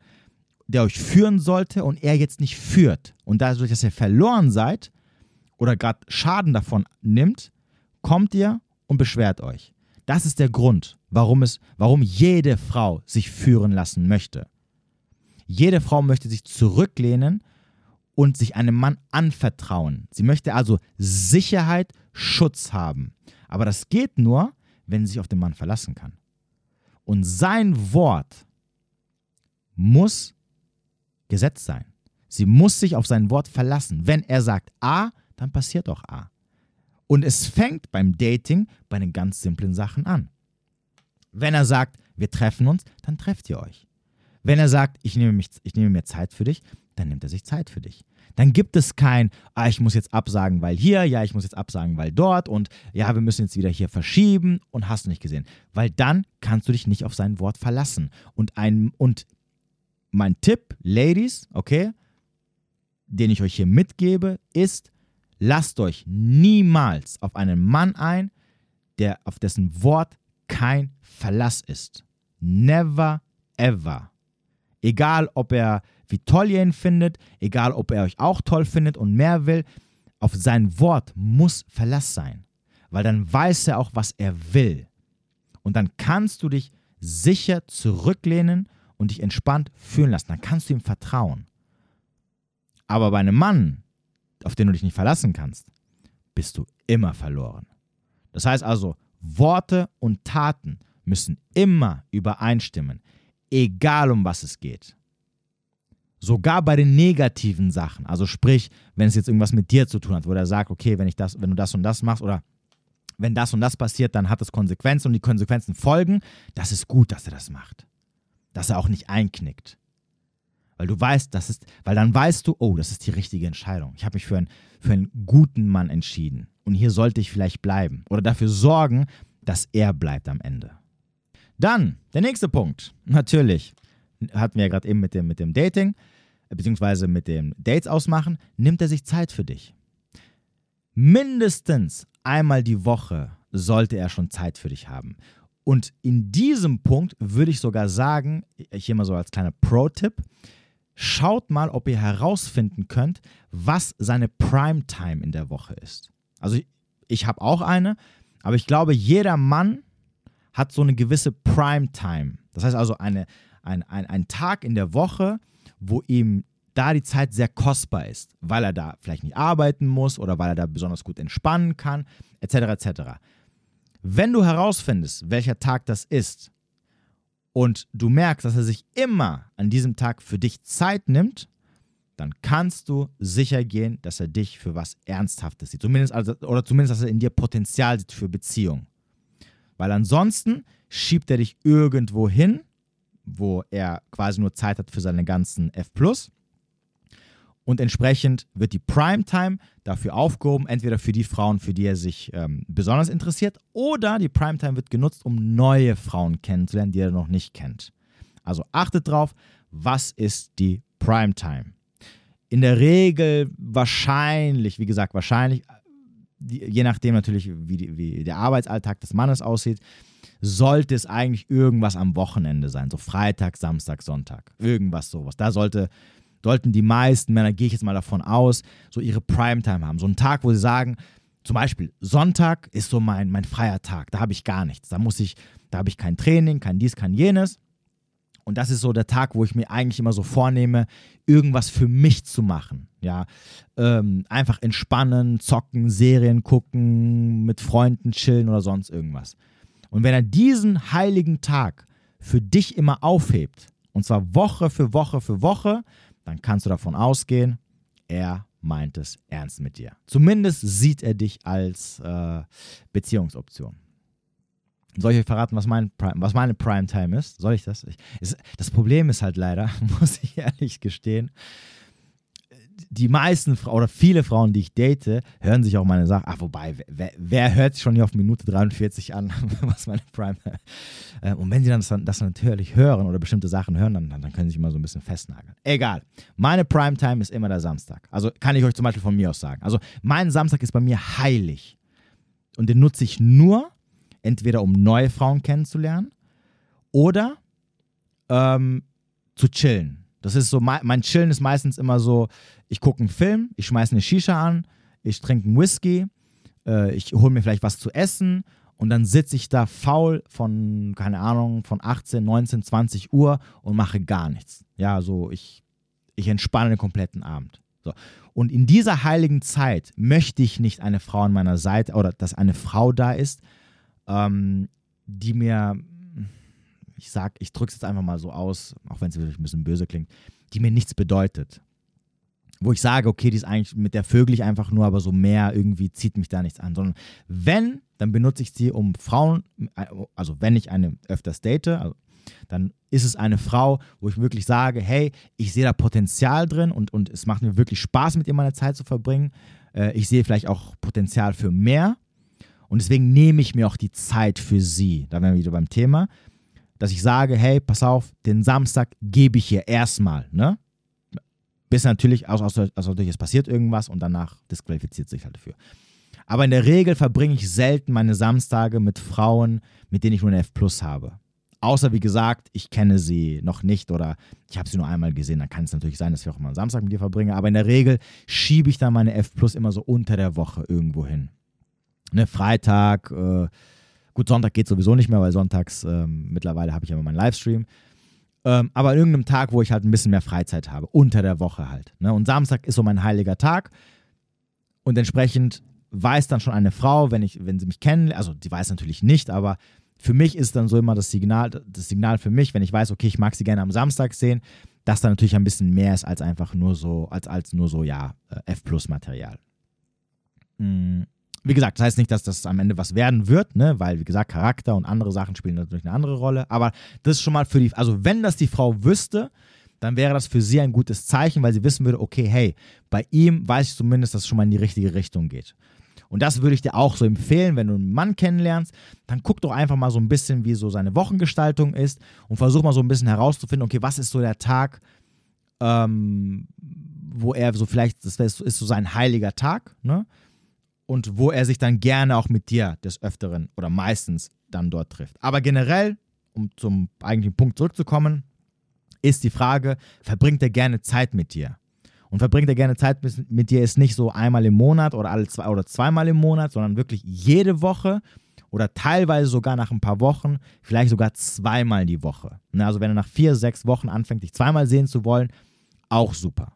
der euch führen sollte und er jetzt nicht führt. Und dadurch, dass ihr verloren seid oder gerade Schaden davon nimmt, kommt ihr und beschwert euch. Das ist der Grund, warum, es, warum jede Frau sich führen lassen möchte. Jede Frau möchte sich zurücklehnen und sich einem Mann anvertrauen. Sie möchte also Sicherheit, Schutz haben. Aber das geht nur, wenn sie sich auf den Mann verlassen kann. Und sein Wort muss Gesetz sein. Sie muss sich auf sein Wort verlassen. Wenn er sagt A, dann passiert auch A. Und es fängt beim Dating bei den ganz simplen Sachen an. Wenn er sagt, wir treffen uns, dann trefft ihr euch. Wenn er sagt, ich nehme, mich, ich nehme mir Zeit für dich, dann nimmt er sich Zeit für dich. Dann gibt es kein, ah, ich muss jetzt absagen, weil hier, ja, ich muss jetzt absagen, weil dort und ja, wir müssen jetzt wieder hier verschieben und hast du nicht gesehen. Weil dann kannst du dich nicht auf sein Wort verlassen. Und, ein, und mein Tipp, Ladies, okay, den ich euch hier mitgebe, ist, Lasst euch niemals auf einen Mann ein, der auf dessen Wort kein Verlass ist. Never ever. Egal, ob er wie toll ihr ihn findet, egal, ob er euch auch toll findet und mehr will, auf sein Wort muss Verlass sein, weil dann weiß er auch, was er will. Und dann kannst du dich sicher zurücklehnen und dich entspannt fühlen lassen. Dann kannst du ihm vertrauen. Aber bei einem Mann, auf den du dich nicht verlassen kannst, bist du immer verloren. Das heißt also, Worte und Taten müssen immer übereinstimmen, egal um was es geht. Sogar bei den negativen Sachen, also sprich, wenn es jetzt irgendwas mit dir zu tun hat, wo er sagt, okay, wenn ich das, wenn du das und das machst oder wenn das und das passiert, dann hat es Konsequenzen und die Konsequenzen folgen, das ist gut, dass er das macht. Dass er auch nicht einknickt. Weil du weißt, das ist, weil dann weißt du, oh, das ist die richtige Entscheidung. Ich habe mich für, ein, für einen guten Mann entschieden. Und hier sollte ich vielleicht bleiben. Oder dafür sorgen, dass er bleibt am Ende. Dann, der nächste Punkt. Natürlich, hatten wir ja gerade eben mit dem, mit dem Dating, beziehungsweise mit dem Dates ausmachen, nimmt er sich Zeit für dich. Mindestens einmal die Woche sollte er schon Zeit für dich haben. Und in diesem Punkt würde ich sogar sagen, hier mal so als kleiner Pro-Tipp, schaut mal, ob ihr herausfinden könnt, was seine Primetime in der Woche ist. Also ich habe auch eine, aber ich glaube, jeder Mann hat so eine gewisse Primetime. Das heißt also eine, ein, ein, ein Tag in der Woche, wo ihm da die Zeit sehr kostbar ist, weil er da vielleicht nicht arbeiten muss oder weil er da besonders gut entspannen kann, etc. etc. Wenn du herausfindest, welcher Tag das ist und du merkst, dass er sich immer an diesem Tag für dich Zeit nimmt, dann kannst du sicher gehen, dass er dich für was Ernsthaftes sieht. Zumindest, also, oder zumindest, dass er in dir Potenzial sieht für Beziehung. Weil ansonsten schiebt er dich irgendwo hin, wo er quasi nur Zeit hat für seine ganzen F und entsprechend wird die Primetime dafür aufgehoben, entweder für die Frauen, für die er sich ähm, besonders interessiert, oder die Primetime wird genutzt, um neue Frauen kennenzulernen, die er noch nicht kennt. Also achtet drauf, was ist die Primetime? In der Regel wahrscheinlich, wie gesagt, wahrscheinlich, je nachdem natürlich, wie, die, wie der Arbeitsalltag des Mannes aussieht, sollte es eigentlich irgendwas am Wochenende sein. So Freitag, Samstag, Sonntag. Irgendwas sowas. Da sollte sollten die meisten Männer, gehe ich jetzt mal davon aus, so ihre Primetime haben. So einen Tag, wo sie sagen, zum Beispiel Sonntag ist so mein, mein freier Tag, da habe ich gar nichts. Da muss ich, da habe ich kein Training, kein dies, kein jenes. Und das ist so der Tag, wo ich mir eigentlich immer so vornehme, irgendwas für mich zu machen. Ja, ähm, einfach entspannen, zocken, Serien gucken, mit Freunden chillen oder sonst irgendwas. Und wenn er diesen heiligen Tag für dich immer aufhebt, und zwar Woche für Woche für Woche, dann kannst du davon ausgehen, er meint es ernst mit dir. Zumindest sieht er dich als äh, Beziehungsoption. Soll ich euch verraten, was, mein Prime, was meine Primetime ist? Soll ich das? Ich, ist, das Problem ist halt leider, [laughs] muss ich ehrlich gestehen, die meisten oder viele Frauen, die ich date, hören sich auch meine Sachen. Ach, wobei, wer, wer hört sich schon hier auf Minute 43 an, [laughs] was meine Prime. Äh, und wenn sie dann das, das, natürlich hören oder bestimmte Sachen hören, dann, dann können sie sich immer so ein bisschen festnageln. Egal. Meine Primetime ist immer der Samstag. Also kann ich euch zum Beispiel von mir aus sagen. Also mein Samstag ist bei mir heilig. Und den nutze ich nur, entweder um neue Frauen kennenzulernen oder ähm, zu chillen das ist so, mein Chillen ist meistens immer so, ich gucke einen Film, ich schmeiße eine Shisha an, ich trinke einen Whisky, äh, ich hole mir vielleicht was zu essen und dann sitze ich da faul von, keine Ahnung, von 18, 19, 20 Uhr und mache gar nichts. Ja, so ich, ich entspanne den kompletten Abend. So. Und in dieser heiligen Zeit möchte ich nicht eine Frau an meiner Seite oder dass eine Frau da ist, ähm, die mir ich sag, ich drücke es jetzt einfach mal so aus, auch wenn es wirklich ein bisschen böse klingt, die mir nichts bedeutet. Wo ich sage, okay, die ist eigentlich mit der Vögel ich einfach nur, aber so mehr irgendwie zieht mich da nichts an. Sondern wenn, dann benutze ich sie, um Frauen, also wenn ich eine öfters date, also dann ist es eine Frau, wo ich wirklich sage, hey, ich sehe da Potenzial drin und, und es macht mir wirklich Spaß, mit ihr meine Zeit zu verbringen. Äh, ich sehe vielleicht auch Potenzial für mehr. Und deswegen nehme ich mir auch die Zeit für sie. Da wären wir wieder beim Thema dass ich sage, hey, pass auf, den Samstag gebe ich hier erstmal, ne? Bis natürlich, also, also, also natürlich, es passiert irgendwas und danach disqualifiziert sich halt dafür. Aber in der Regel verbringe ich selten meine Samstage mit Frauen, mit denen ich nur eine F Plus habe. Außer, wie gesagt, ich kenne sie noch nicht oder ich habe sie nur einmal gesehen. Dann kann es natürlich sein, dass ich auch mal einen Samstag mit ihr verbringe. Aber in der Regel schiebe ich dann meine F Plus immer so unter der Woche irgendwo hin. Ne, Freitag, äh, Gut, Sonntag geht sowieso nicht mehr, weil sonntags ähm, mittlerweile habe ich ja immer meinen Livestream. Ähm, aber an irgendeinem Tag, wo ich halt ein bisschen mehr Freizeit habe, unter der Woche halt. Ne? Und Samstag ist so mein heiliger Tag. Und entsprechend weiß dann schon eine Frau, wenn, ich, wenn sie mich kennen, also sie weiß natürlich nicht, aber für mich ist dann so immer das Signal, das Signal für mich, wenn ich weiß, okay, ich mag sie gerne am Samstag sehen, dass da natürlich ein bisschen mehr ist als einfach nur so, als, als nur so, ja, äh, F-Plus-Material. Mhm wie gesagt, das heißt nicht, dass das am Ende was werden wird, ne? weil, wie gesagt, Charakter und andere Sachen spielen natürlich eine andere Rolle. Aber das ist schon mal für die, also wenn das die Frau wüsste, dann wäre das für sie ein gutes Zeichen, weil sie wissen würde, okay, hey, bei ihm weiß ich zumindest, dass es schon mal in die richtige Richtung geht. Und das würde ich dir auch so empfehlen, wenn du einen Mann kennenlernst, dann guck doch einfach mal so ein bisschen, wie so seine Wochengestaltung ist und versuch mal so ein bisschen herauszufinden, okay, was ist so der Tag, ähm, wo er so vielleicht, das ist so sein heiliger Tag, ne? Und wo er sich dann gerne auch mit dir des Öfteren oder meistens dann dort trifft. Aber generell, um zum eigentlichen Punkt zurückzukommen, ist die Frage, verbringt er gerne Zeit mit dir? Und verbringt er gerne Zeit mit dir ist nicht so einmal im Monat oder alle zwei oder zweimal im Monat, sondern wirklich jede Woche oder teilweise sogar nach ein paar Wochen, vielleicht sogar zweimal die Woche. Also wenn er nach vier, sechs Wochen anfängt, dich zweimal sehen zu wollen, auch super.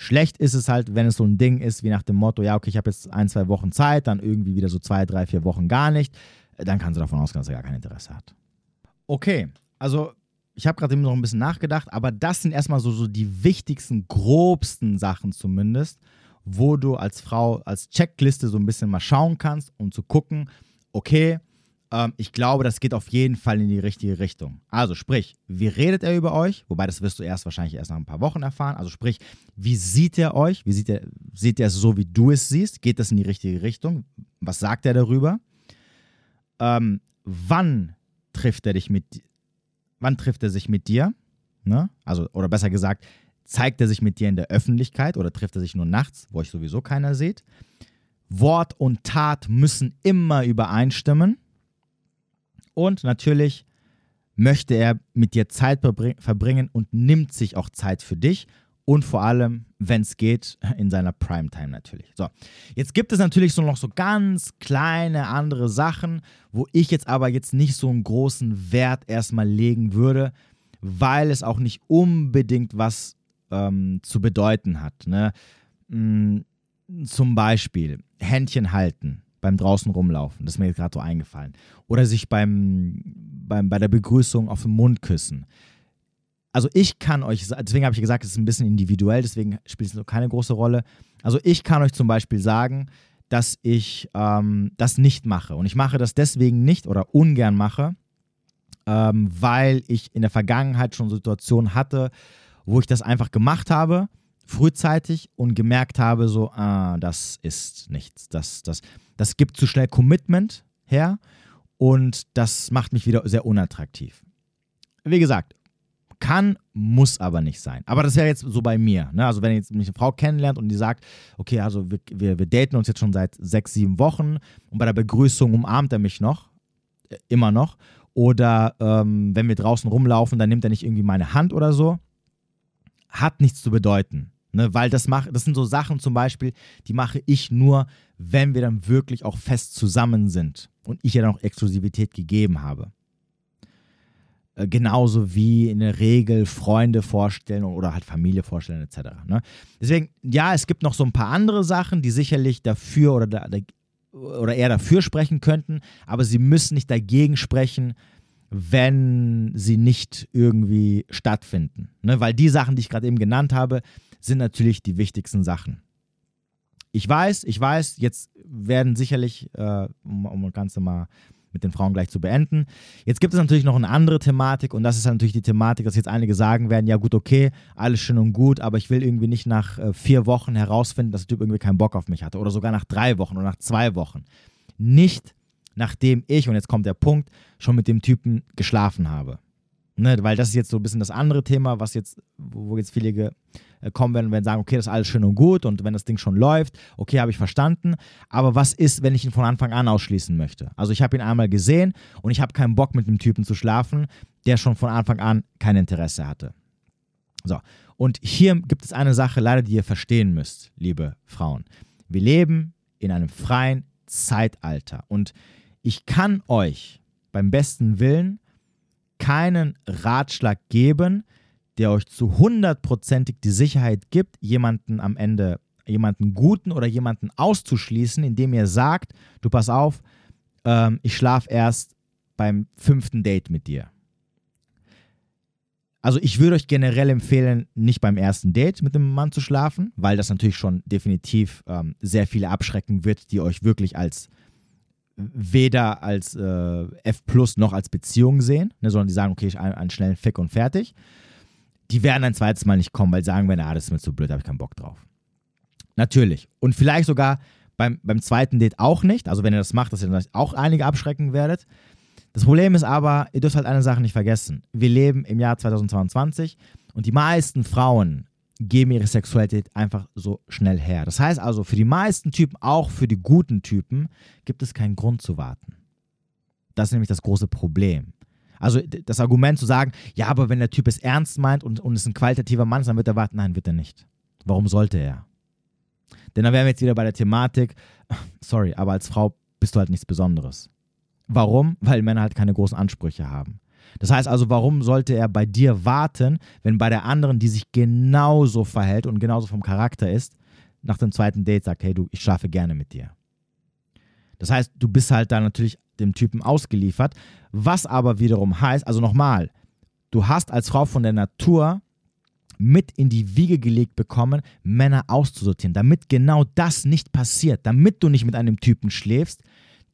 Schlecht ist es halt, wenn es so ein Ding ist wie nach dem Motto, ja, okay, ich habe jetzt ein, zwei Wochen Zeit, dann irgendwie wieder so zwei, drei, vier Wochen gar nicht. Dann kannst du davon ausgehen, dass er gar kein Interesse hat. Okay, also ich habe gerade eben noch ein bisschen nachgedacht, aber das sind erstmal so, so die wichtigsten, grobsten Sachen zumindest, wo du als Frau als Checkliste so ein bisschen mal schauen kannst, um zu gucken, okay, ähm, ich glaube, das geht auf jeden Fall in die richtige Richtung. Also sprich, wie redet er über euch? Wobei das wirst du erst wahrscheinlich erst nach ein paar Wochen erfahren. Also sprich, wie sieht er euch? Wie sieht er, sieht er es so, wie du es siehst? Geht das in die richtige Richtung? Was sagt er darüber? Ähm, wann trifft er dich mit, wann trifft er sich mit dir? Ne? Also, oder besser gesagt, zeigt er sich mit dir in der Öffentlichkeit oder trifft er sich nur nachts, wo euch sowieso keiner sieht? Wort und Tat müssen immer übereinstimmen. Und natürlich möchte er mit dir Zeit verbringen und nimmt sich auch Zeit für dich und vor allem, wenn es geht, [laughs] in seiner Primetime natürlich. So, jetzt gibt es natürlich so noch so ganz kleine andere Sachen, wo ich jetzt aber jetzt nicht so einen großen Wert erstmal legen würde, weil es auch nicht unbedingt was ähm, zu bedeuten hat. Ne? Hm, zum Beispiel Händchen halten beim draußen rumlaufen, das ist mir gerade so eingefallen. Oder sich beim, beim, bei der Begrüßung auf den Mund küssen also ich kann euch, deswegen habe ich gesagt, es ist ein bisschen individuell, deswegen spielt es noch keine große Rolle. Also ich kann euch zum Beispiel sagen, dass ich ähm, das nicht mache. Und ich mache das deswegen nicht oder ungern mache, ähm, weil ich in der Vergangenheit schon Situationen hatte, wo ich das einfach gemacht habe, frühzeitig und gemerkt habe, so, ah, das ist nichts. Das, das, das gibt zu schnell Commitment her und das macht mich wieder sehr unattraktiv. Wie gesagt, kann, muss aber nicht sein. Aber das wäre jetzt so bei mir. Ne? Also wenn jetzt mich eine Frau kennenlernt und die sagt, okay, also wir, wir, wir daten uns jetzt schon seit sechs, sieben Wochen und bei der Begrüßung umarmt er mich noch, äh, immer noch. Oder ähm, wenn wir draußen rumlaufen, dann nimmt er nicht irgendwie meine Hand oder so. Hat nichts zu bedeuten. Ne? Weil das, mach, das sind so Sachen zum Beispiel, die mache ich nur, wenn wir dann wirklich auch fest zusammen sind und ich ja dann auch Exklusivität gegeben habe. Äh, genauso wie in der Regel Freunde vorstellen oder halt Familie vorstellen etc. Ne? Deswegen, ja, es gibt noch so ein paar andere Sachen, die sicherlich dafür oder, da, oder eher dafür sprechen könnten, aber sie müssen nicht dagegen sprechen, wenn sie nicht irgendwie stattfinden. Ne? Weil die Sachen, die ich gerade eben genannt habe, sind natürlich die wichtigsten Sachen. Ich weiß, ich weiß, jetzt werden sicherlich, äh, um, um das Ganze mal mit den Frauen gleich zu beenden. Jetzt gibt es natürlich noch eine andere Thematik und das ist natürlich die Thematik, dass jetzt einige sagen werden, ja gut, okay, alles schön und gut, aber ich will irgendwie nicht nach äh, vier Wochen herausfinden, dass der Typ irgendwie keinen Bock auf mich hatte oder sogar nach drei Wochen oder nach zwei Wochen. Nicht nachdem ich, und jetzt kommt der Punkt, schon mit dem Typen geschlafen habe. Ne, weil das ist jetzt so ein bisschen das andere Thema, was jetzt, wo jetzt viele kommen werden und werden sagen, okay, das ist alles schön und gut und wenn das Ding schon läuft, okay, habe ich verstanden. Aber was ist, wenn ich ihn von Anfang an ausschließen möchte? Also ich habe ihn einmal gesehen und ich habe keinen Bock mit dem Typen zu schlafen, der schon von Anfang an kein Interesse hatte. So, und hier gibt es eine Sache leider, die ihr verstehen müsst, liebe Frauen. Wir leben in einem freien Zeitalter und ich kann euch beim besten Willen keinen Ratschlag geben, der euch zu hundertprozentig die Sicherheit gibt, jemanden am Ende, jemanden guten oder jemanden auszuschließen, indem ihr sagt, du pass auf, ähm, ich schlafe erst beim fünften Date mit dir. Also ich würde euch generell empfehlen, nicht beim ersten Date mit dem Mann zu schlafen, weil das natürlich schon definitiv ähm, sehr viele abschrecken wird, die euch wirklich als weder als äh, F plus noch als Beziehung sehen, ne, sondern die sagen, okay, ich einen, einen schnellen Fick und fertig. Die werden ein zweites Mal nicht kommen, weil sagen werden, ah, das ist mir zu blöd, habe ich keinen Bock drauf. Natürlich. Und vielleicht sogar Beim, beim zweiten Date auch nicht. Also wenn ihr das macht, dass ihr dann auch einige abschrecken werdet. Das Problem ist aber, ihr dürft halt eine Sache nicht vergessen. Wir leben im Jahr 2022 und die meisten Frauen geben ihre Sexualität einfach so schnell her. Das heißt also, für die meisten Typen, auch für die guten Typen, gibt es keinen Grund zu warten. Das ist nämlich das große Problem. Also das Argument zu sagen, ja, aber wenn der Typ es ernst meint und, und ist ein qualitativer Mann, dann wird er warten. Nein, wird er nicht. Warum sollte er? Denn dann wären wir jetzt wieder bei der Thematik, [laughs] sorry, aber als Frau bist du halt nichts Besonderes. Warum? Weil Männer halt keine großen Ansprüche haben. Das heißt also, warum sollte er bei dir warten, wenn bei der anderen, die sich genauso verhält und genauso vom Charakter ist, nach dem zweiten Date sagt, hey du, ich schlafe gerne mit dir. Das heißt, du bist halt da natürlich dem Typen ausgeliefert, was aber wiederum heißt, also nochmal, du hast als Frau von der Natur mit in die Wiege gelegt bekommen, Männer auszusortieren, damit genau das nicht passiert, damit du nicht mit einem Typen schläfst,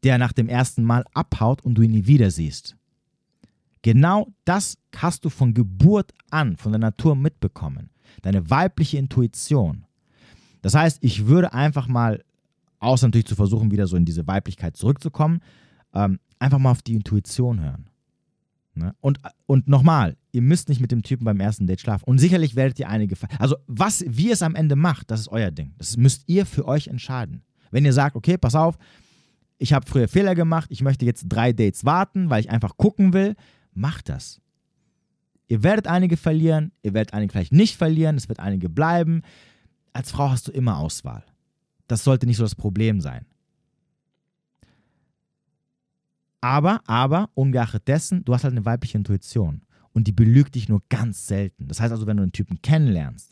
der nach dem ersten Mal abhaut und du ihn nie wieder siehst. Genau das hast du von Geburt an, von der Natur mitbekommen. Deine weibliche Intuition. Das heißt, ich würde einfach mal, außer natürlich zu versuchen, wieder so in diese Weiblichkeit zurückzukommen, ähm, einfach mal auf die Intuition hören. Ne? Und, und nochmal, ihr müsst nicht mit dem Typen beim ersten Date schlafen. Und sicherlich werdet ihr einige. Also, was, wie es am Ende macht, das ist euer Ding. Das müsst ihr für euch entscheiden. Wenn ihr sagt, okay, pass auf, ich habe früher Fehler gemacht, ich möchte jetzt drei Dates warten, weil ich einfach gucken will, macht das. Ihr werdet einige verlieren, ihr werdet einige vielleicht nicht verlieren, es wird einige bleiben. Als Frau hast du immer Auswahl. Das sollte nicht so das Problem sein. Aber, aber, ungeachtet dessen, du hast halt eine weibliche Intuition und die belügt dich nur ganz selten. Das heißt also, wenn du einen Typen kennenlernst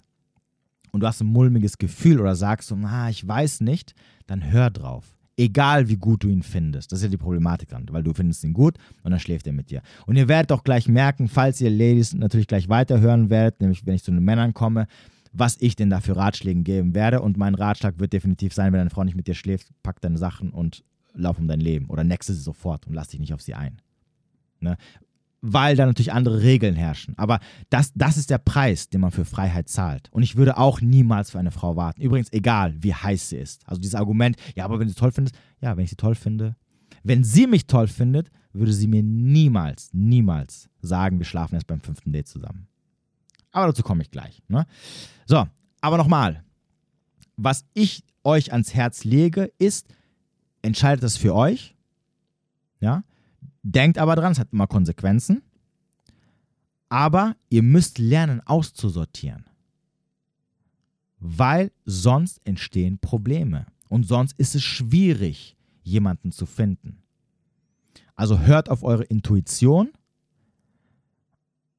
und du hast ein mulmiges Gefühl oder sagst so, na, ich weiß nicht, dann hör drauf. Egal wie gut du ihn findest. Das ist ja die Problematik dran, weil du findest ihn gut und dann schläft er mit dir. Und ihr werdet auch gleich merken, falls ihr Ladies natürlich gleich weiterhören werdet, nämlich wenn ich zu den Männern komme, was ich denn da für Ratschläge geben werde. Und mein Ratschlag wird definitiv sein, wenn deine Frau nicht mit dir schläft, pack deine Sachen und lauf um dein Leben. Oder nexe sie sofort und lass dich nicht auf sie ein. Ne? weil da natürlich andere Regeln herrschen. Aber das, das ist der Preis, den man für Freiheit zahlt. Und ich würde auch niemals für eine Frau warten. Übrigens, egal wie heiß sie ist. Also dieses Argument, ja, aber wenn du sie toll findest, ja, wenn ich sie toll finde. Wenn sie mich toll findet, würde sie mir niemals, niemals sagen, wir schlafen erst beim fünften Date zusammen. Aber dazu komme ich gleich. Ne? So, aber nochmal. Was ich euch ans Herz lege, ist, entscheidet das für euch. Ja, Denkt aber dran, es hat immer Konsequenzen. Aber ihr müsst lernen auszusortieren. Weil sonst entstehen Probleme. Und sonst ist es schwierig, jemanden zu finden. Also hört auf eure Intuition.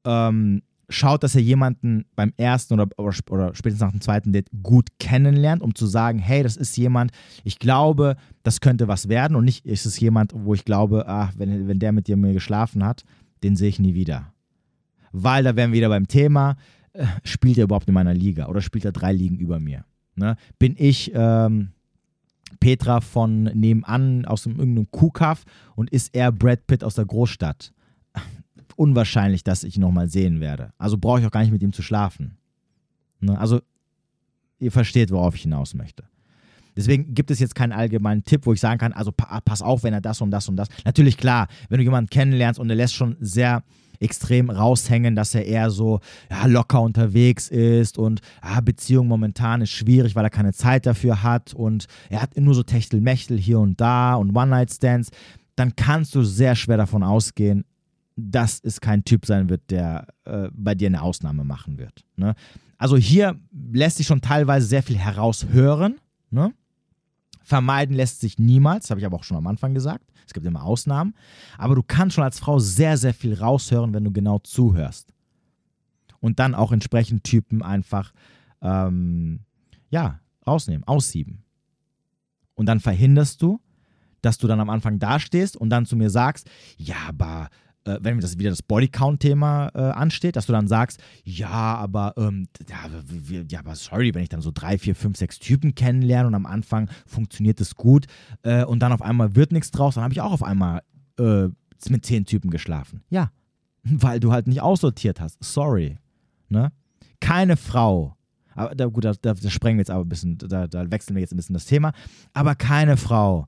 Ähm, schaut, dass ihr jemanden beim ersten oder, oder, oder, spätestens nach dem zweiten Date gut kennenlernt, um zu sagen, hey, das ist jemand, ich glaube, das könnte was werden und nicht ist es jemand, wo ich glaube, ach, wenn, wenn der mit dir mir geschlafen hat, den sehe ich nie wieder. Weil da wären wir wieder beim Thema, äh, spielt er überhaupt in meiner Liga oder spielt er drei Ligen über mir? Ne? Bin ich ähm, Petra von nebenan aus einem, irgendeinem Kuhkaff und ist er Brad Pitt aus der Großstadt? Unwahrscheinlich, dass ich ihn nochmal sehen werde. Also brauche ich auch gar nicht mit ihm zu schlafen. Ne? Also, ihr versteht, worauf ich hinaus möchte. Deswegen gibt es jetzt keinen allgemeinen Tipp, wo ich sagen kann, also pass auf, wenn er das und das und das. Natürlich klar, wenn du jemanden kennenlernst und er lässt schon sehr extrem raushängen, dass er eher so ja, locker unterwegs ist und ja, Beziehung momentan ist schwierig, weil er keine Zeit dafür hat und er hat nur so Techtelmechtel hier und da und One-Night-Stands, dann kannst du sehr schwer davon ausgehen, dass es kein Typ sein wird, der äh, bei dir eine Ausnahme machen wird. Ne? Also hier lässt sich schon teilweise sehr viel heraushören. Ne? Vermeiden lässt sich niemals, habe ich aber auch schon am Anfang gesagt. Es gibt immer Ausnahmen. Aber du kannst schon als Frau sehr, sehr viel raushören, wenn du genau zuhörst. Und dann auch entsprechend Typen einfach, ähm, ja, rausnehmen, aussieben. Und dann verhinderst du, dass du dann am Anfang dastehst und dann zu mir sagst, ja, aber äh, wenn das wieder das Bodycount-Thema äh, ansteht, dass du dann sagst, ja, aber ähm, ja, ja, aber sorry, wenn ich dann so drei, vier, fünf, sechs Typen kennenlerne und am Anfang funktioniert es gut äh, und dann auf einmal wird nichts draus, dann habe ich auch auf einmal äh, mit zehn Typen geschlafen. Ja, [laughs] weil du halt nicht aussortiert hast. Sorry. Ne? Keine Frau, Aber da, gut, da, da, sprengen wir jetzt aber ein bisschen, da, da wechseln wir jetzt ein bisschen das Thema. Aber keine Frau,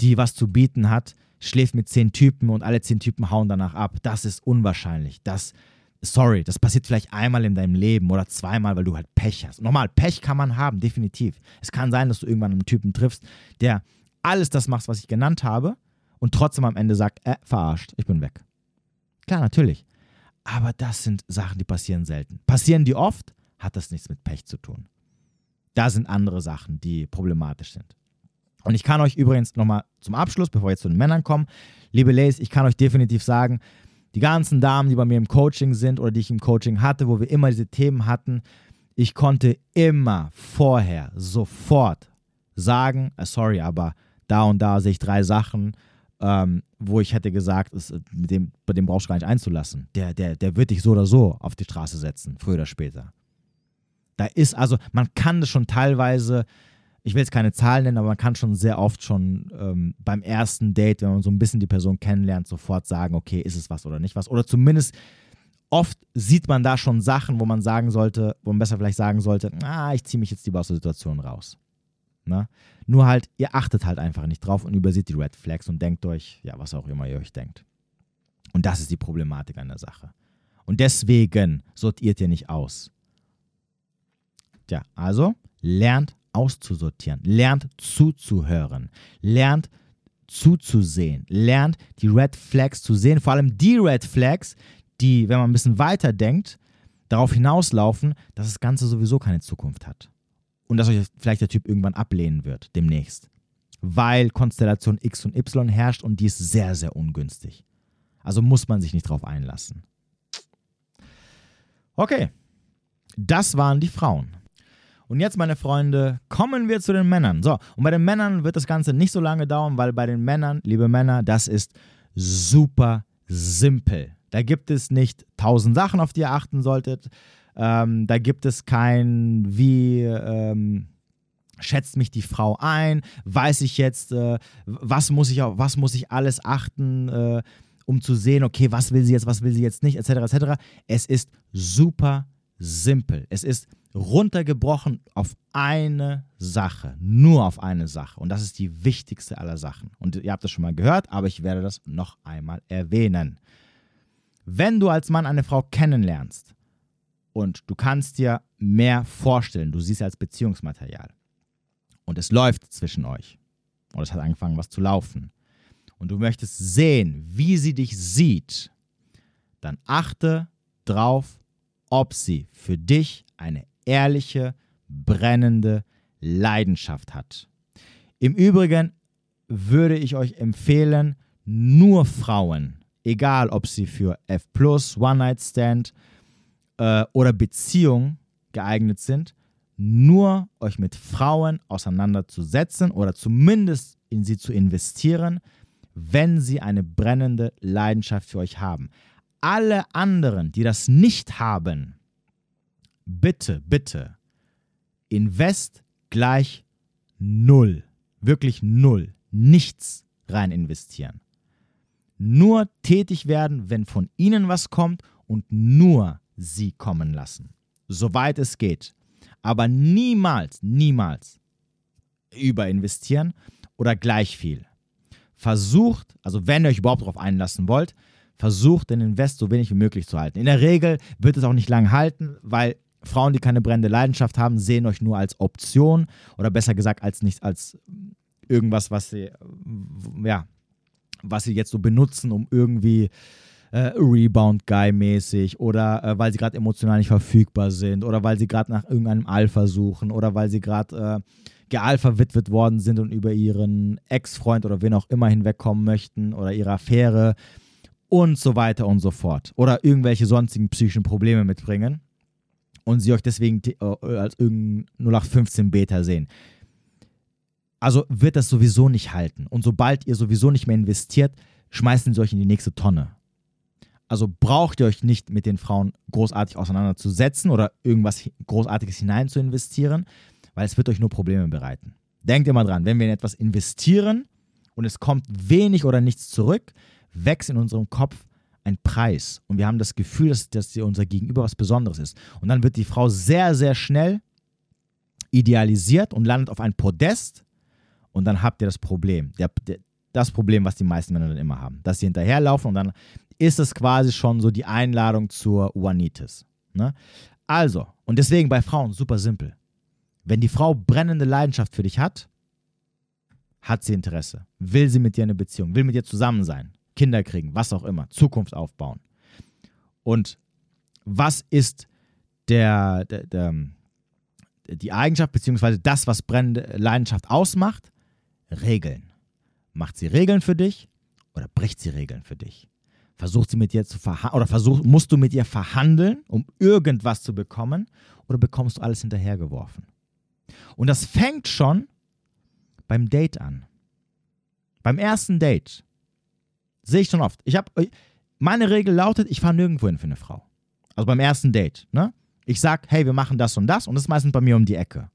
die was zu bieten hat, schläft mit zehn Typen und alle zehn Typen hauen danach ab. Das ist unwahrscheinlich. Das, sorry, das passiert vielleicht einmal in deinem Leben oder zweimal, weil du halt Pech hast. Nochmal, Pech kann man haben, definitiv. Es kann sein, dass du irgendwann einen Typen triffst, der alles das macht, was ich genannt habe und trotzdem am Ende sagt, äh, verarscht, ich bin weg. Klar, natürlich. Aber das sind Sachen, die passieren selten. Passieren die oft, hat das nichts mit Pech zu tun. Da sind andere Sachen, die problematisch sind. Und ich kann euch übrigens nochmal zum Abschluss, bevor wir jetzt zu den Männern kommen, liebe Ladies, ich kann euch definitiv sagen, die ganzen Damen, die bei mir im Coaching sind oder die ich im Coaching hatte, wo wir immer diese Themen hatten, ich konnte immer vorher sofort sagen, äh, sorry, aber da und da sehe ich drei Sachen, ähm, wo ich hätte gesagt, ist, mit dem, bei dem brauchst du gar nicht einzulassen. Der, der, der wird dich so oder so auf die Straße setzen, früher oder später. Da ist also, man kann das schon teilweise, ich will jetzt keine Zahlen nennen, aber man kann schon sehr oft schon ähm, beim ersten Date, wenn man so ein bisschen die Person kennenlernt, sofort sagen, okay, ist es was oder nicht was. Oder zumindest oft sieht man da schon Sachen, wo man sagen sollte, wo man besser vielleicht sagen sollte, ah, ich ziehe mich jetzt lieber aus der Situation raus. Na? Nur halt, ihr achtet halt einfach nicht drauf und überseht die Red Flags und denkt euch, ja, was auch immer ihr euch denkt. Und das ist die Problematik an der Sache. Und deswegen sortiert ihr nicht aus. Tja, also lernt auszusortieren, lernt zuzuhören, lernt zuzusehen, lernt die Red Flags zu sehen, vor allem die Red Flags, die, wenn man ein bisschen weiter denkt, darauf hinauslaufen, dass das Ganze sowieso keine Zukunft hat und dass euch vielleicht der Typ irgendwann ablehnen wird demnächst. Weil Konstellation X und Y herrscht und die ist sehr, sehr ungünstig. Also muss man sich nicht drauf einlassen. Okay, das waren die Frauen. Und jetzt, meine Freunde, kommen wir zu den Männern. So, und bei den Männern wird das Ganze nicht so lange dauern, weil bei den Männern, liebe Männer, das ist super simpel. Da gibt es nicht tausend Sachen, auf die ihr achten solltet. Ähm, da gibt es kein, wie ähm, schätzt mich die Frau ein, weiß ich jetzt, äh, was, muss ich was muss ich alles achten, äh, um zu sehen, okay, was will sie jetzt, was will sie jetzt nicht, etc. etc. Es ist super simpel. Es ist runtergebrochen auf eine Sache, nur auf eine Sache. Und das ist die wichtigste aller Sachen. Und ihr habt das schon mal gehört, aber ich werde das noch einmal erwähnen. Wenn du als Mann eine Frau kennenlernst, und du kannst dir mehr vorstellen. Du siehst sie als Beziehungsmaterial. Und es läuft zwischen euch. Und es hat angefangen, was zu laufen. Und du möchtest sehen, wie sie dich sieht. Dann achte drauf, ob sie für dich eine ehrliche, brennende Leidenschaft hat. Im Übrigen würde ich euch empfehlen, nur Frauen, egal ob sie für F, One Night Stand, äh, oder Beziehung geeignet sind, nur euch mit Frauen auseinanderzusetzen oder zumindest in sie zu investieren, wenn sie eine brennende Leidenschaft für euch haben. Alle anderen, die das nicht haben, bitte, bitte, invest gleich null. Wirklich null. Nichts rein investieren. Nur tätig werden, wenn von ihnen was kommt und nur sie kommen lassen. Soweit es geht. Aber niemals, niemals überinvestieren oder gleich viel. Versucht, also wenn ihr euch überhaupt darauf einlassen wollt, versucht den Invest so wenig wie möglich zu halten. In der Regel wird es auch nicht lang halten, weil Frauen, die keine brennende Leidenschaft haben, sehen euch nur als Option oder besser gesagt als nicht als irgendwas, was sie ja, was sie jetzt so benutzen, um irgendwie äh, Rebound-Guy-mäßig oder äh, weil sie gerade emotional nicht verfügbar sind oder weil sie gerade nach irgendeinem Alpha suchen oder weil sie gerade äh, gealverwitwet worden sind und über ihren Ex-Freund oder wen auch immer hinwegkommen möchten oder ihre Affäre und so weiter und so fort. Oder irgendwelche sonstigen psychischen Probleme mitbringen und sie euch deswegen äh, als irgendein 0815 Beta sehen. Also wird das sowieso nicht halten. Und sobald ihr sowieso nicht mehr investiert, schmeißen sie euch in die nächste Tonne. Also braucht ihr euch nicht mit den Frauen großartig auseinanderzusetzen oder irgendwas Großartiges hinein zu investieren, weil es wird euch nur Probleme bereiten. Denkt immer dran, wenn wir in etwas investieren und es kommt wenig oder nichts zurück, wächst in unserem Kopf ein Preis und wir haben das Gefühl, dass, dass unser Gegenüber was Besonderes ist. Und dann wird die Frau sehr, sehr schnell idealisiert und landet auf ein Podest und dann habt ihr das Problem. Der, der, das Problem, was die meisten Männer dann immer haben. Dass sie hinterherlaufen und dann ist es quasi schon so die Einladung zur Uanitis. Ne? Also, und deswegen bei Frauen super simpel. Wenn die Frau brennende Leidenschaft für dich hat, hat sie Interesse. Will sie mit dir eine Beziehung, will mit dir zusammen sein, Kinder kriegen, was auch immer, Zukunft aufbauen. Und was ist der, der, der die Eigenschaft beziehungsweise das, was brennende Leidenschaft ausmacht? Regeln. Macht sie Regeln für dich oder bricht sie Regeln für dich? Versucht sie mit dir zu verhandeln oder versuch, musst du mit ihr verhandeln, um irgendwas zu bekommen oder bekommst du alles hinterhergeworfen? Und das fängt schon beim Date an. Beim ersten Date. Sehe ich schon oft. Ich habe meine Regel lautet, ich fahre nirgendwo hin für eine Frau. Also beim ersten Date, ne? Ich sag, hey, wir machen das und das und das ist meistens bei mir um die Ecke.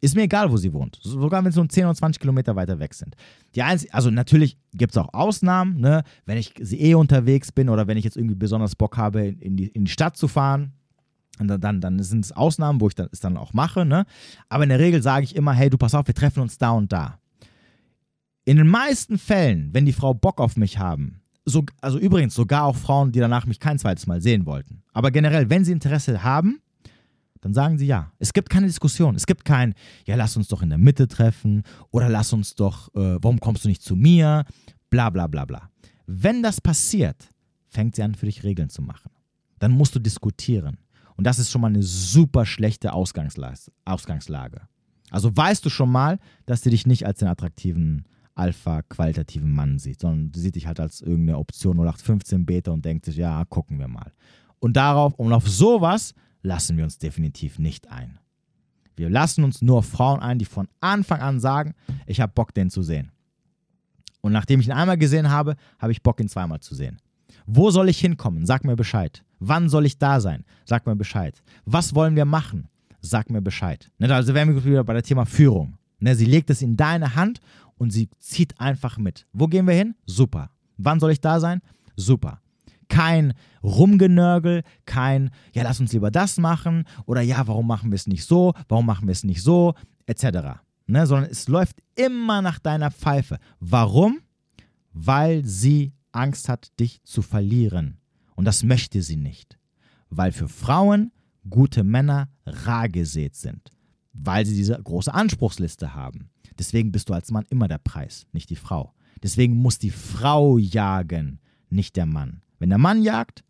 Ist mir egal, wo sie wohnt. Sogar wenn sie so 10 oder 20 Kilometer weiter weg sind. Die einzige, also natürlich gibt es auch Ausnahmen, ne? wenn ich eh unterwegs bin oder wenn ich jetzt irgendwie besonders Bock habe, in die, in die Stadt zu fahren. Dann, dann, dann sind es Ausnahmen, wo ich es dann auch mache. Ne? Aber in der Regel sage ich immer, hey, du pass auf, wir treffen uns da und da. In den meisten Fällen, wenn die Frau Bock auf mich haben, so, also übrigens sogar auch Frauen, die danach mich kein zweites Mal sehen wollten. Aber generell, wenn sie Interesse haben, dann sagen sie ja. Es gibt keine Diskussion. Es gibt kein, ja, lass uns doch in der Mitte treffen oder lass uns doch, äh, warum kommst du nicht zu mir? Bla bla bla bla. Wenn das passiert, fängt sie an, für dich Regeln zu machen. Dann musst du diskutieren. Und das ist schon mal eine super schlechte Ausgangslage. Also weißt du schon mal, dass sie dich nicht als den attraktiven Alpha-qualitativen Mann sieht, sondern sie sieht dich halt als irgendeine Option 0815 Beta und denkt sich, ja, gucken wir mal. Und darauf, und auf sowas lassen wir uns definitiv nicht ein. Wir lassen uns nur Frauen ein, die von Anfang an sagen, ich habe Bock, den zu sehen. Und nachdem ich ihn einmal gesehen habe, habe ich Bock, ihn zweimal zu sehen. Wo soll ich hinkommen? Sag mir Bescheid. Wann soll ich da sein? Sag mir Bescheid. Was wollen wir machen? Sag mir Bescheid. Ne, also wären wir wieder bei der Thema Führung. Ne, sie legt es in deine Hand und sie zieht einfach mit. Wo gehen wir hin? Super. Wann soll ich da sein? Super. Kein Rumgenörgel, kein, ja, lass uns lieber das machen oder ja, warum machen wir es nicht so, warum machen wir es nicht so, etc. Ne, sondern es läuft immer nach deiner Pfeife. Warum? Weil sie Angst hat, dich zu verlieren. Und das möchte sie nicht. Weil für Frauen gute Männer rar gesät sind. Weil sie diese große Anspruchsliste haben. Deswegen bist du als Mann immer der Preis, nicht die Frau. Deswegen muss die Frau jagen, nicht der Mann. Wenn der Mann jagt,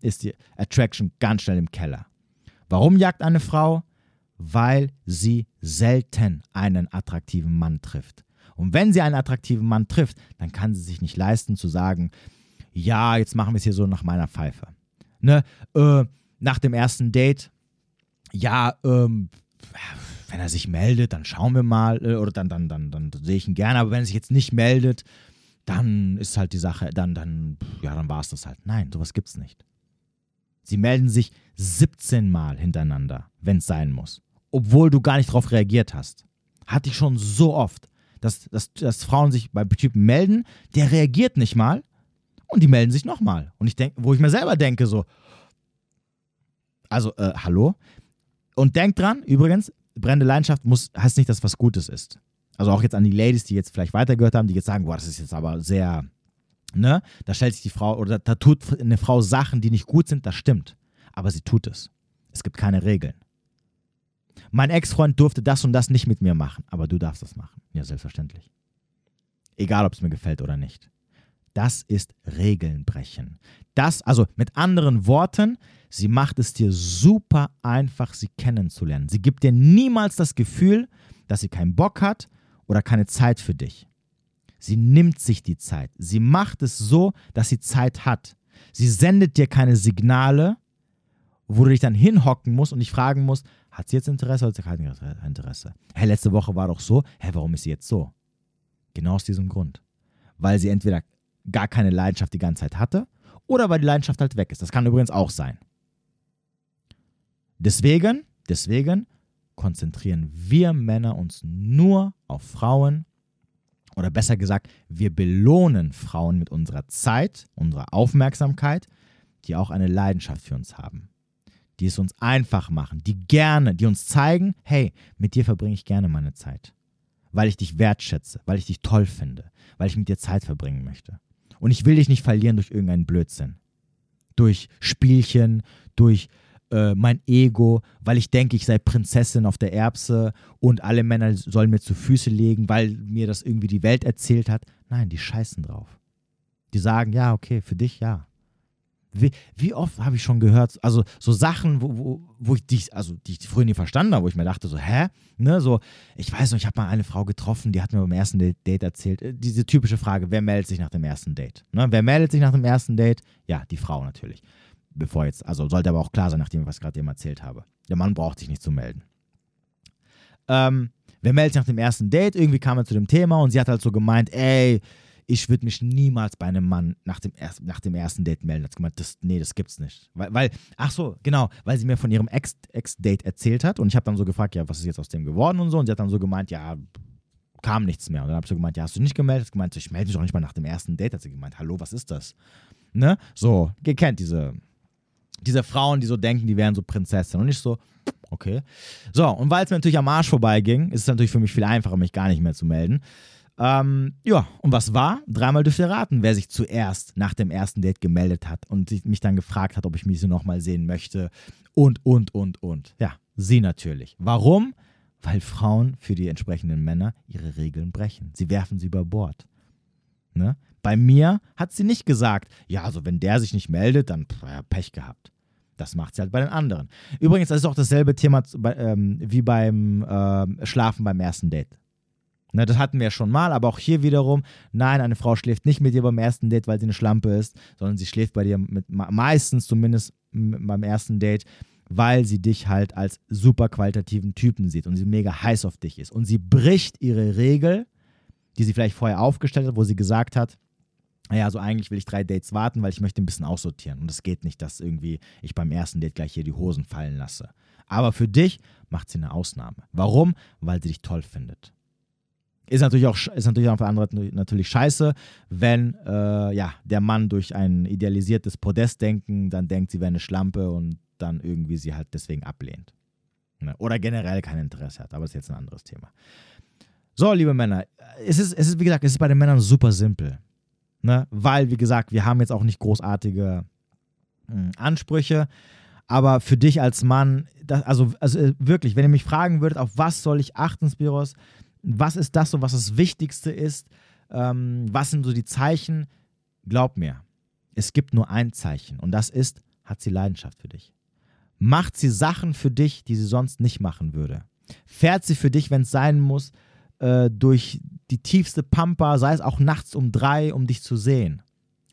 ist die Attraction ganz schnell im Keller. Warum jagt eine Frau? Weil sie selten einen attraktiven Mann trifft. Und wenn sie einen attraktiven Mann trifft, dann kann sie sich nicht leisten zu sagen, ja, jetzt machen wir es hier so nach meiner Pfeife. Ne? Äh, nach dem ersten Date, ja, ähm, wenn er sich meldet, dann schauen wir mal, äh, oder dann, dann, dann, dann, sehe ich ihn gerne, aber wenn er sich jetzt nicht meldet, dann ist halt die Sache, dann, dann, ja, dann war es das halt. Nein, sowas gibt's nicht. Sie melden sich 17 Mal hintereinander, wenn es sein muss. Obwohl du gar nicht darauf reagiert hast. Hatte ich schon so oft, dass, dass, dass Frauen sich bei Typen melden, der reagiert nicht mal und die melden sich nochmal. Und ich denke, wo ich mir selber denke, so, also, äh, hallo? Und denk dran, übrigens, brennende Leidenschaft muss, heißt nicht, dass was Gutes ist. Also auch jetzt an die Ladies, die jetzt vielleicht weitergehört haben, die jetzt sagen, boah, das ist jetzt aber sehr, ne? Da stellt sich die Frau, oder da tut eine Frau Sachen, die nicht gut sind, das stimmt. Aber sie tut es. Es gibt keine Regeln. Mein Ex-Freund durfte das und das nicht mit mir machen, aber du darfst das machen. Ja, selbstverständlich. Egal, ob es mir gefällt oder nicht. Das ist Regeln brechen. Das, also mit anderen Worten, sie macht es dir super einfach, sie kennenzulernen. Sie gibt dir niemals das Gefühl, dass sie keinen Bock hat oder keine Zeit für dich. Sie nimmt sich die Zeit. Sie macht es so, dass sie Zeit hat. Sie sendet dir keine Signale, wo du dich dann hinhocken musst und dich fragen musst, hat sie jetzt Interesse oder hat sie kein Interesse? Hä, letzte Woche war doch so. Hä, warum ist sie jetzt so? Genau aus diesem Grund. Weil sie entweder gar keine Leidenschaft die ganze Zeit hatte oder weil die Leidenschaft halt weg ist. Das kann übrigens auch sein. Deswegen, deswegen konzentrieren wir Männer uns nur auf Frauen oder besser gesagt, wir belohnen Frauen mit unserer Zeit, unserer Aufmerksamkeit, die auch eine Leidenschaft für uns haben. die es uns einfach machen, die gerne, die uns zeigen, hey, mit dir verbringe ich gerne meine Zeit, weil ich dich wertschätze, weil ich dich toll finde, weil ich mit dir Zeit verbringen möchte. Und ich will dich nicht verlieren durch irgendeinen Blödsinn, durch Spielchen, durch äh, mein Ego, weil ich denke, ich sei Prinzessin auf der Erbse und alle Männer sollen mir zu Füße legen, weil mir das irgendwie die Welt erzählt hat. Nein, die scheißen drauf. Die sagen, ja, okay, für dich ja. Wie, wie oft habe ich schon gehört, also so Sachen, wo, wo, wo ich dich, also die ich früher nie verstanden habe, wo ich mir dachte, so, hä? Ne, so, ich weiß noch, ich habe mal eine Frau getroffen, die hat mir beim ersten Date erzählt, äh, diese typische Frage, wer meldet sich nach dem ersten Date? Ne, wer meldet sich nach dem ersten Date? Ja, die Frau natürlich bevor jetzt, also sollte aber auch klar sein, nachdem ich was gerade eben erzählt habe. Der Mann braucht sich nicht zu melden. Ähm, wer meldet sich nach dem ersten Date? Irgendwie kam er zu dem Thema und sie hat halt so gemeint, ey, ich würde mich niemals bei einem Mann nach dem, erst, nach dem ersten Date melden. Hat gemeint, das, nee, das gibt's nicht. Weil, weil, ach so, genau, weil sie mir von ihrem Ex-Date erzählt hat und ich habe dann so gefragt, ja, was ist jetzt aus dem geworden und so und sie hat dann so gemeint, ja, kam nichts mehr. Und dann habe ich so gemeint, ja, hast du nicht gemeldet? Gemeint, ich melde mich doch nicht mal nach dem ersten Date. Hat sie gemeint, hallo, was ist das? Ne? So, ihr kennt diese diese Frauen, die so denken, die wären so Prinzessinnen. Und ich so, okay. So, und weil es mir natürlich am Arsch vorbeiging, ist es natürlich für mich viel einfacher, mich gar nicht mehr zu melden. Ähm, ja, und was war? Dreimal dürft ihr raten, wer sich zuerst nach dem ersten Date gemeldet hat und mich dann gefragt hat, ob ich mich so nochmal sehen möchte. Und, und, und, und. Ja, sie natürlich. Warum? Weil Frauen für die entsprechenden Männer ihre Regeln brechen. Sie werfen sie über Bord. Ne? Bei mir hat sie nicht gesagt, ja, also wenn der sich nicht meldet, dann Pech gehabt. Das macht sie halt bei den anderen. Übrigens, das ist auch dasselbe Thema ähm, wie beim äh, Schlafen beim ersten Date. Ne, das hatten wir ja schon mal, aber auch hier wiederum, nein, eine Frau schläft nicht mit dir beim ersten Date, weil sie eine Schlampe ist, sondern sie schläft bei dir mit, meistens zumindest beim ersten Date, weil sie dich halt als super qualitativen Typen sieht und sie mega heiß auf dich ist. Und sie bricht ihre Regel, die sie vielleicht vorher aufgestellt hat, wo sie gesagt hat, naja, also eigentlich will ich drei Dates warten, weil ich möchte ein bisschen aussortieren. Und es geht nicht, dass irgendwie ich beim ersten Date gleich hier die Hosen fallen lasse. Aber für dich macht sie eine Ausnahme. Warum? Weil sie dich toll findet. Ist natürlich auch ist natürlich auch für andere natürlich scheiße, wenn äh, ja, der Mann durch ein idealisiertes Podestdenken dann denkt, sie wäre eine Schlampe und dann irgendwie sie halt deswegen ablehnt. Ne? Oder generell kein Interesse hat. Aber das ist jetzt ein anderes Thema. So, liebe Männer, es ist, es ist, wie gesagt, es ist bei den Männern super simpel. Ne? Weil, wie gesagt, wir haben jetzt auch nicht großartige mh, hm, Ansprüche. Aber für dich als Mann, das, also, also äh, wirklich, wenn ihr mich fragen würdet, auf was soll ich achten, Spiros, was ist das so, was das Wichtigste ist, ähm, was sind so die Zeichen, glaub mir, es gibt nur ein Zeichen und das ist, hat sie Leidenschaft für dich. Macht sie Sachen für dich, die sie sonst nicht machen würde. Fährt sie für dich, wenn es sein muss, äh, durch die tiefste Pampa, sei es auch nachts um drei, um dich zu sehen?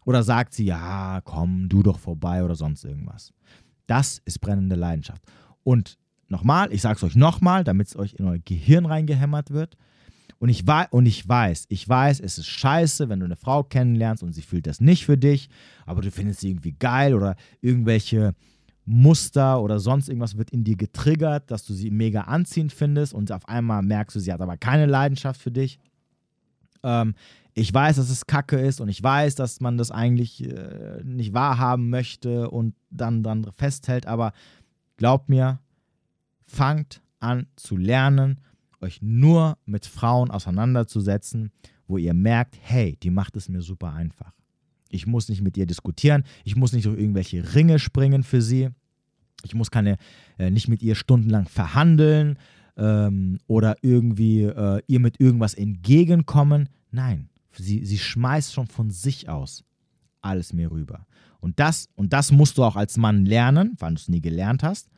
Oder sagt sie, ja, komm, du doch vorbei oder sonst irgendwas? Das ist brennende Leidenschaft. Und nochmal, ich sage es euch nochmal, damit es euch in euer Gehirn reingehämmert wird. Und ich, und ich weiß, ich weiß, es ist scheiße, wenn du eine Frau kennenlernst und sie fühlt das nicht für dich, aber du findest sie irgendwie geil oder irgendwelche Muster oder sonst irgendwas wird in dir getriggert, dass du sie mega anziehend findest und auf einmal merkst du, sie hat aber keine Leidenschaft für dich. Ähm, ich weiß, dass es Kacke ist und ich weiß, dass man das eigentlich äh, nicht wahrhaben möchte und dann dann festhält, aber glaubt mir, fangt an zu lernen, euch nur mit Frauen auseinanderzusetzen, wo ihr merkt, hey, die macht es mir super einfach. Ich muss nicht mit ihr diskutieren. Ich muss nicht durch irgendwelche Ringe springen für sie. Ich muss keine, äh, nicht mit ihr stundenlang verhandeln ähm, oder irgendwie äh, ihr mit irgendwas entgegenkommen. Nein, sie, sie schmeißt schon von sich aus alles mir rüber. Und das, und das musst du auch als Mann lernen, weil du es nie gelernt hast,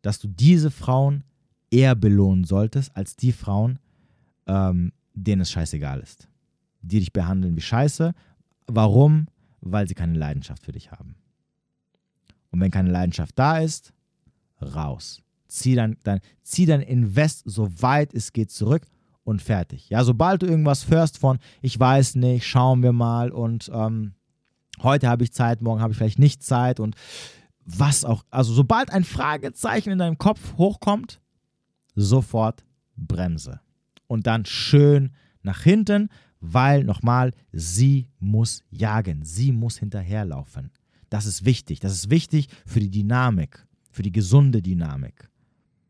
dass du diese Frauen eher belohnen solltest als die Frauen, ähm, denen es scheißegal ist. Die dich behandeln wie Scheiße Warum? Weil sie keine Leidenschaft für dich haben. Und wenn keine Leidenschaft da ist, raus. Zieh dein, dein, zieh dein Invest so weit es geht zurück und fertig. Ja, sobald du irgendwas hörst von, ich weiß nicht, schauen wir mal und ähm, heute habe ich Zeit, morgen habe ich vielleicht nicht Zeit und was auch, also sobald ein Fragezeichen in deinem Kopf hochkommt, sofort Bremse. Und dann schön nach hinten, weil nochmal, sie muss jagen, sie muss hinterherlaufen. Das ist wichtig. Das ist wichtig für die Dynamik, für die gesunde Dynamik.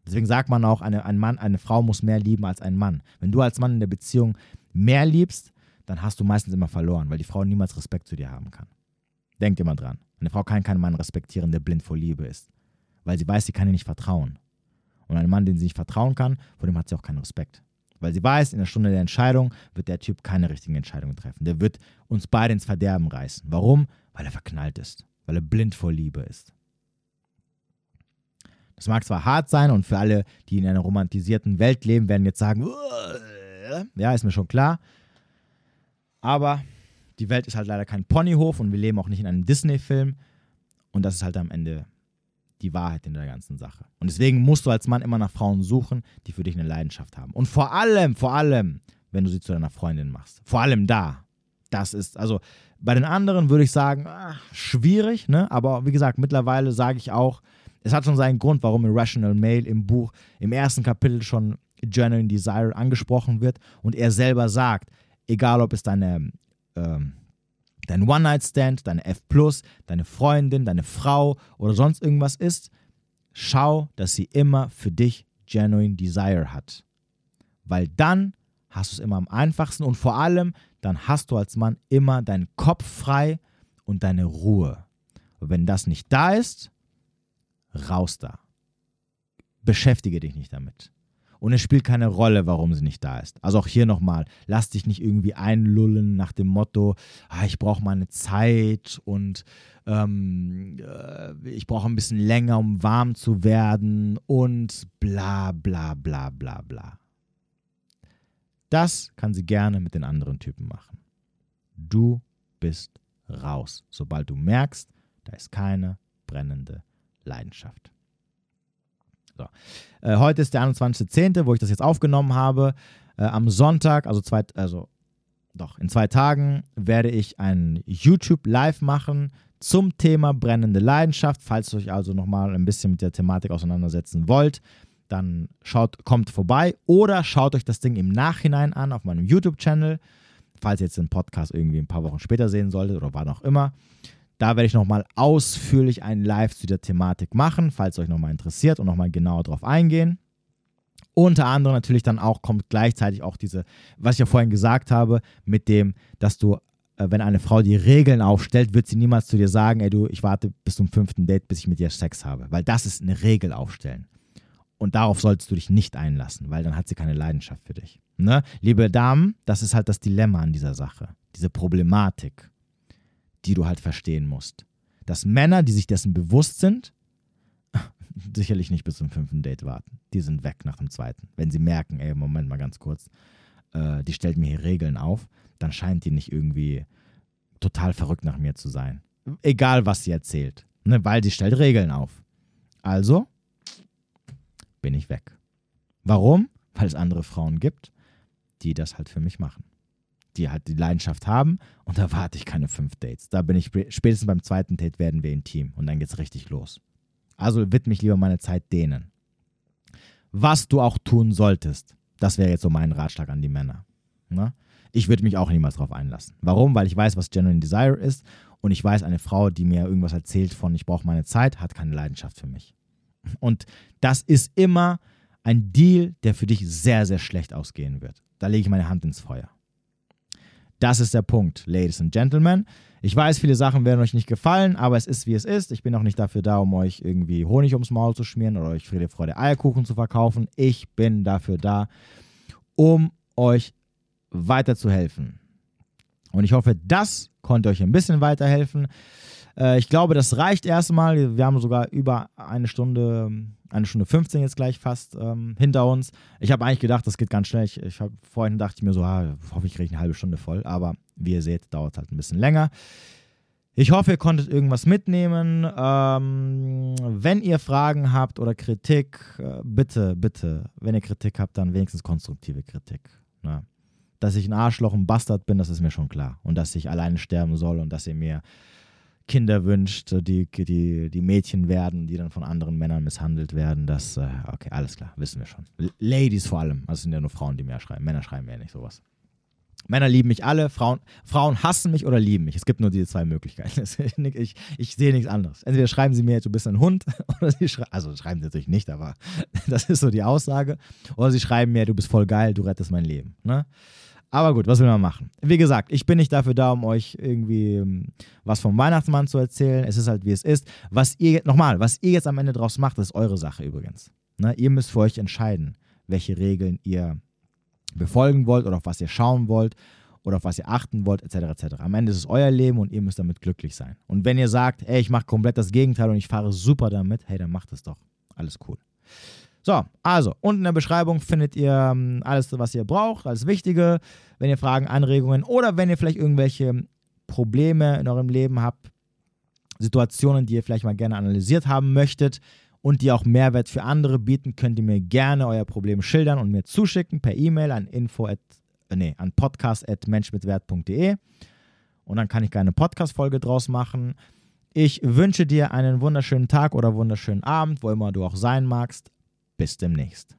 Deswegen sagt man auch, eine, ein Mann, eine Frau muss mehr lieben als ein Mann. Wenn du als Mann in der Beziehung mehr liebst, dann hast du meistens immer verloren, weil die Frau niemals Respekt zu dir haben kann. Denkt immer dran. Eine Frau kann keinen Mann respektieren, der blind vor Liebe ist. Weil sie weiß, sie kann ihm nicht vertrauen. Und ein Mann, den sie nicht vertrauen kann, vor dem hat sie auch keinen Respekt. Weil sie weiß, in der Stunde der Entscheidung wird der Typ keine richtigen Entscheidungen treffen. Der wird uns beide ins Verderben reißen. Warum? Weil er verknallt ist. Weil er blind vor Liebe ist. Das mag zwar hart sein und für alle, die in einer romantisierten Welt leben, werden jetzt sagen, ja, ist mir schon klar. Aber die Welt ist halt leider kein Ponyhof und wir leben auch nicht in einem Disney-Film. Und das ist halt am Ende die Wahrheit in der ganzen Sache. Und deswegen musst du als Mann immer nach Frauen suchen, die für dich eine Leidenschaft haben. Und vor allem, vor allem, wenn du sie zu deiner Freundin machst. Vor allem da. Das ist, also bei den anderen würde ich sagen, ach, schwierig, ne? Aber wie gesagt, mittlerweile sage ich auch, es hat schon seinen Grund, warum Irrational Male im Buch im ersten Kapitel schon Genuine Desire angesprochen wird und er selber sagt, egal ob es deine ähm, dein One-Night-Stand, deine F, deine Freundin, deine Frau oder sonst irgendwas ist, schau, dass sie immer für dich genuine Desire hat. Weil dann hast du es immer am einfachsten und vor allem, dann hast du als Mann immer deinen Kopf frei und deine Ruhe. Und wenn das nicht da ist, raus da. Beschäftige dich nicht damit. Und es spielt keine Rolle, warum sie nicht da ist. Also auch hier nochmal, lass dich nicht irgendwie einlullen nach dem Motto, ah, ich brauche meine Zeit und ähm, äh, ich brauche ein bisschen länger, um warm zu werden und bla bla bla bla bla. Das kann sie gerne mit den anderen Typen machen. Du bist raus, sobald du merkst, da ist keine brennende Leidenschaft. So. Äh, heute ist der 21.10., wo ich das jetzt aufgenommen habe. Äh, am Sonntag, also, zwei, also doch, in zwei Tagen werde ich ein YouTube Live machen zum Thema brennende Leidenschaft. Falls ihr euch also nochmal ein bisschen mit der Thematik auseinandersetzen wollt, dann schaut, kommt vorbei oder schaut euch das Ding im Nachhinein an auf meinem YouTube-Channel. Falls ihr jetzt den Podcast irgendwie ein paar Wochen später sehen solltet oder wann auch immer. Da werde ich nochmal ausführlich ein Live zu der Thematik machen, falls euch nochmal interessiert und nochmal genauer drauf eingehen. Unter anderem natürlich dann auch kommt gleichzeitig auch diese, was ich ja vorhin gesagt habe, mit dem, dass du, äh, wenn eine Frau die Regeln aufstellt, wird sie niemals zu dir sagen, ey du, ich warte bis zum fünften Date, bis ich mit dir Sex habe. Weil das ist eine Regel aufstellen. Und darauf solltest du dich nicht einlassen, weil dann hat sie keine Leidenschaft für dich. Ne? Liebe Damen, das ist halt das Dilemma an dieser Sache, diese Problematik die du halt verstehen musst. Dass Männer, die sich dessen bewusst sind, [laughs] sicherlich nicht bis zum fünften Date warten. Die sind weg nach dem zweiten. Wenn sie merken, ey, Moment mal ganz kurz, äh, die stellt mir hier Regeln auf, dann scheint die nicht irgendwie total verrückt nach mir zu sein. Egal, was sie erzählt. Ne, weil sie stellt Regeln auf. Also bin ich weg. Warum? Weil es andere Frauen gibt, die das halt für mich machen die halt die Leidenschaft haben und da warte ich keine fünf Dates. Da bin ich spätestens beim zweiten Date werden wir intim und dann geht's richtig los. Also widme ich lieber meine Zeit denen. Was du auch tun solltest, das wäre jetzt so mein Ratschlag an die Männer. Ne? Ich würde mich auch niemals darauf einlassen. Warum? Weil ich weiß, was Genuine Desire ist und ich weiß, eine Frau, die mir irgendwas erzählt von ich brauche meine Zeit, hat keine Leidenschaft für mich. Und das ist immer ein Deal, der für dich sehr, sehr schlecht ausgehen wird. Da lege ich meine Hand ins Feuer. Das ist der Punkt, Ladies and Gentlemen. Ich weiß, viele Sachen werden euch nicht gefallen, aber es ist, wie es ist. Ich bin auch nicht dafür da, um euch irgendwie Honig ums Maul zu schmieren oder euch Friede, Freude, Eierkuchen zu verkaufen. Ich bin dafür da, um euch weiterzuhelfen. Und ich hoffe, das konnte euch ein bisschen weiterhelfen. Äh, ich glaube, das reicht erstmal. Wir haben sogar über eine Stunde eine Stunde 15 jetzt gleich fast ähm, hinter uns. Ich habe eigentlich gedacht, das geht ganz schnell. Ich, ich hab, vorhin dachte ich mir so, ah, hoffe ich kriege eine halbe Stunde voll. Aber wie ihr seht, dauert halt ein bisschen länger. Ich hoffe, ihr konntet irgendwas mitnehmen. Ähm, wenn ihr Fragen habt oder Kritik, äh, bitte, bitte, wenn ihr Kritik habt, dann wenigstens konstruktive Kritik. Ne? Dass ich ein Arschloch, ein Bastard bin, das ist mir schon klar. Und dass ich alleine sterben soll und dass ihr mir Kinder wünscht, die, die, die Mädchen werden, die dann von anderen Männern misshandelt werden. Das, äh, okay, alles klar, wissen wir schon. Ladies vor allem, also sind ja nur Frauen, die mehr schreiben. Männer schreiben ja nicht sowas. Männer lieben mich alle, Frauen, Frauen hassen mich oder lieben mich. Es gibt nur diese zwei Möglichkeiten. [laughs] Ich, ich sehe nichts anderes. Entweder schreiben sie mir jetzt, du bist ein Hund, [laughs] oder sie schreiben, also schreiben sie natürlich nicht, aber [laughs] das ist so die Aussage. Oder sie schreiben mir, du bist voll geil, du rettest mein Leben. Ne? Aber gut, was will man machen? Wie gesagt, ich bin nicht dafür da, um euch irgendwie ähm, was vom Weihnachtsmann zu erzählen. Es ist halt, wie es ist. Was ihr, nochmal, was ihr jetzt am Ende draus macht, ist eure Sache übrigens. Ne? Ihr müsst für euch entscheiden, welche Regeln ihr befolgen wollt oder auf was ihr schauen wollt oder auf was ihr achten wollt, etc. etc. Am Ende ist es euer Leben und ihr müsst damit glücklich sein. Und wenn ihr sagt, ey, ich mache komplett das Gegenteil und ich fahre super damit, hey, dann macht es doch. Alles cool. So, also, unten in der Beschreibung findet ihr ähm, alles, was ihr braucht, alles Wichtige. Wenn ihr Fragen, Anregungen oder wenn ihr vielleicht irgendwelche Probleme in eurem Leben habt, Situationen, die ihr vielleicht mal gerne analysiert haben möchtet und die auch Mehrwert für andere bieten, könnt ihr mir gerne euer Problem schildern und mir zuschicken per E-Mail an info at, äh, nee, an podcast@menschmitwert.de und dann kann ich gerne eine Podcast-Folge draus machen. Ich wünsche dir einen wunderschönen Tag oder wunderschönen Abend, wo immer du auch sein magst. Bis demnächst.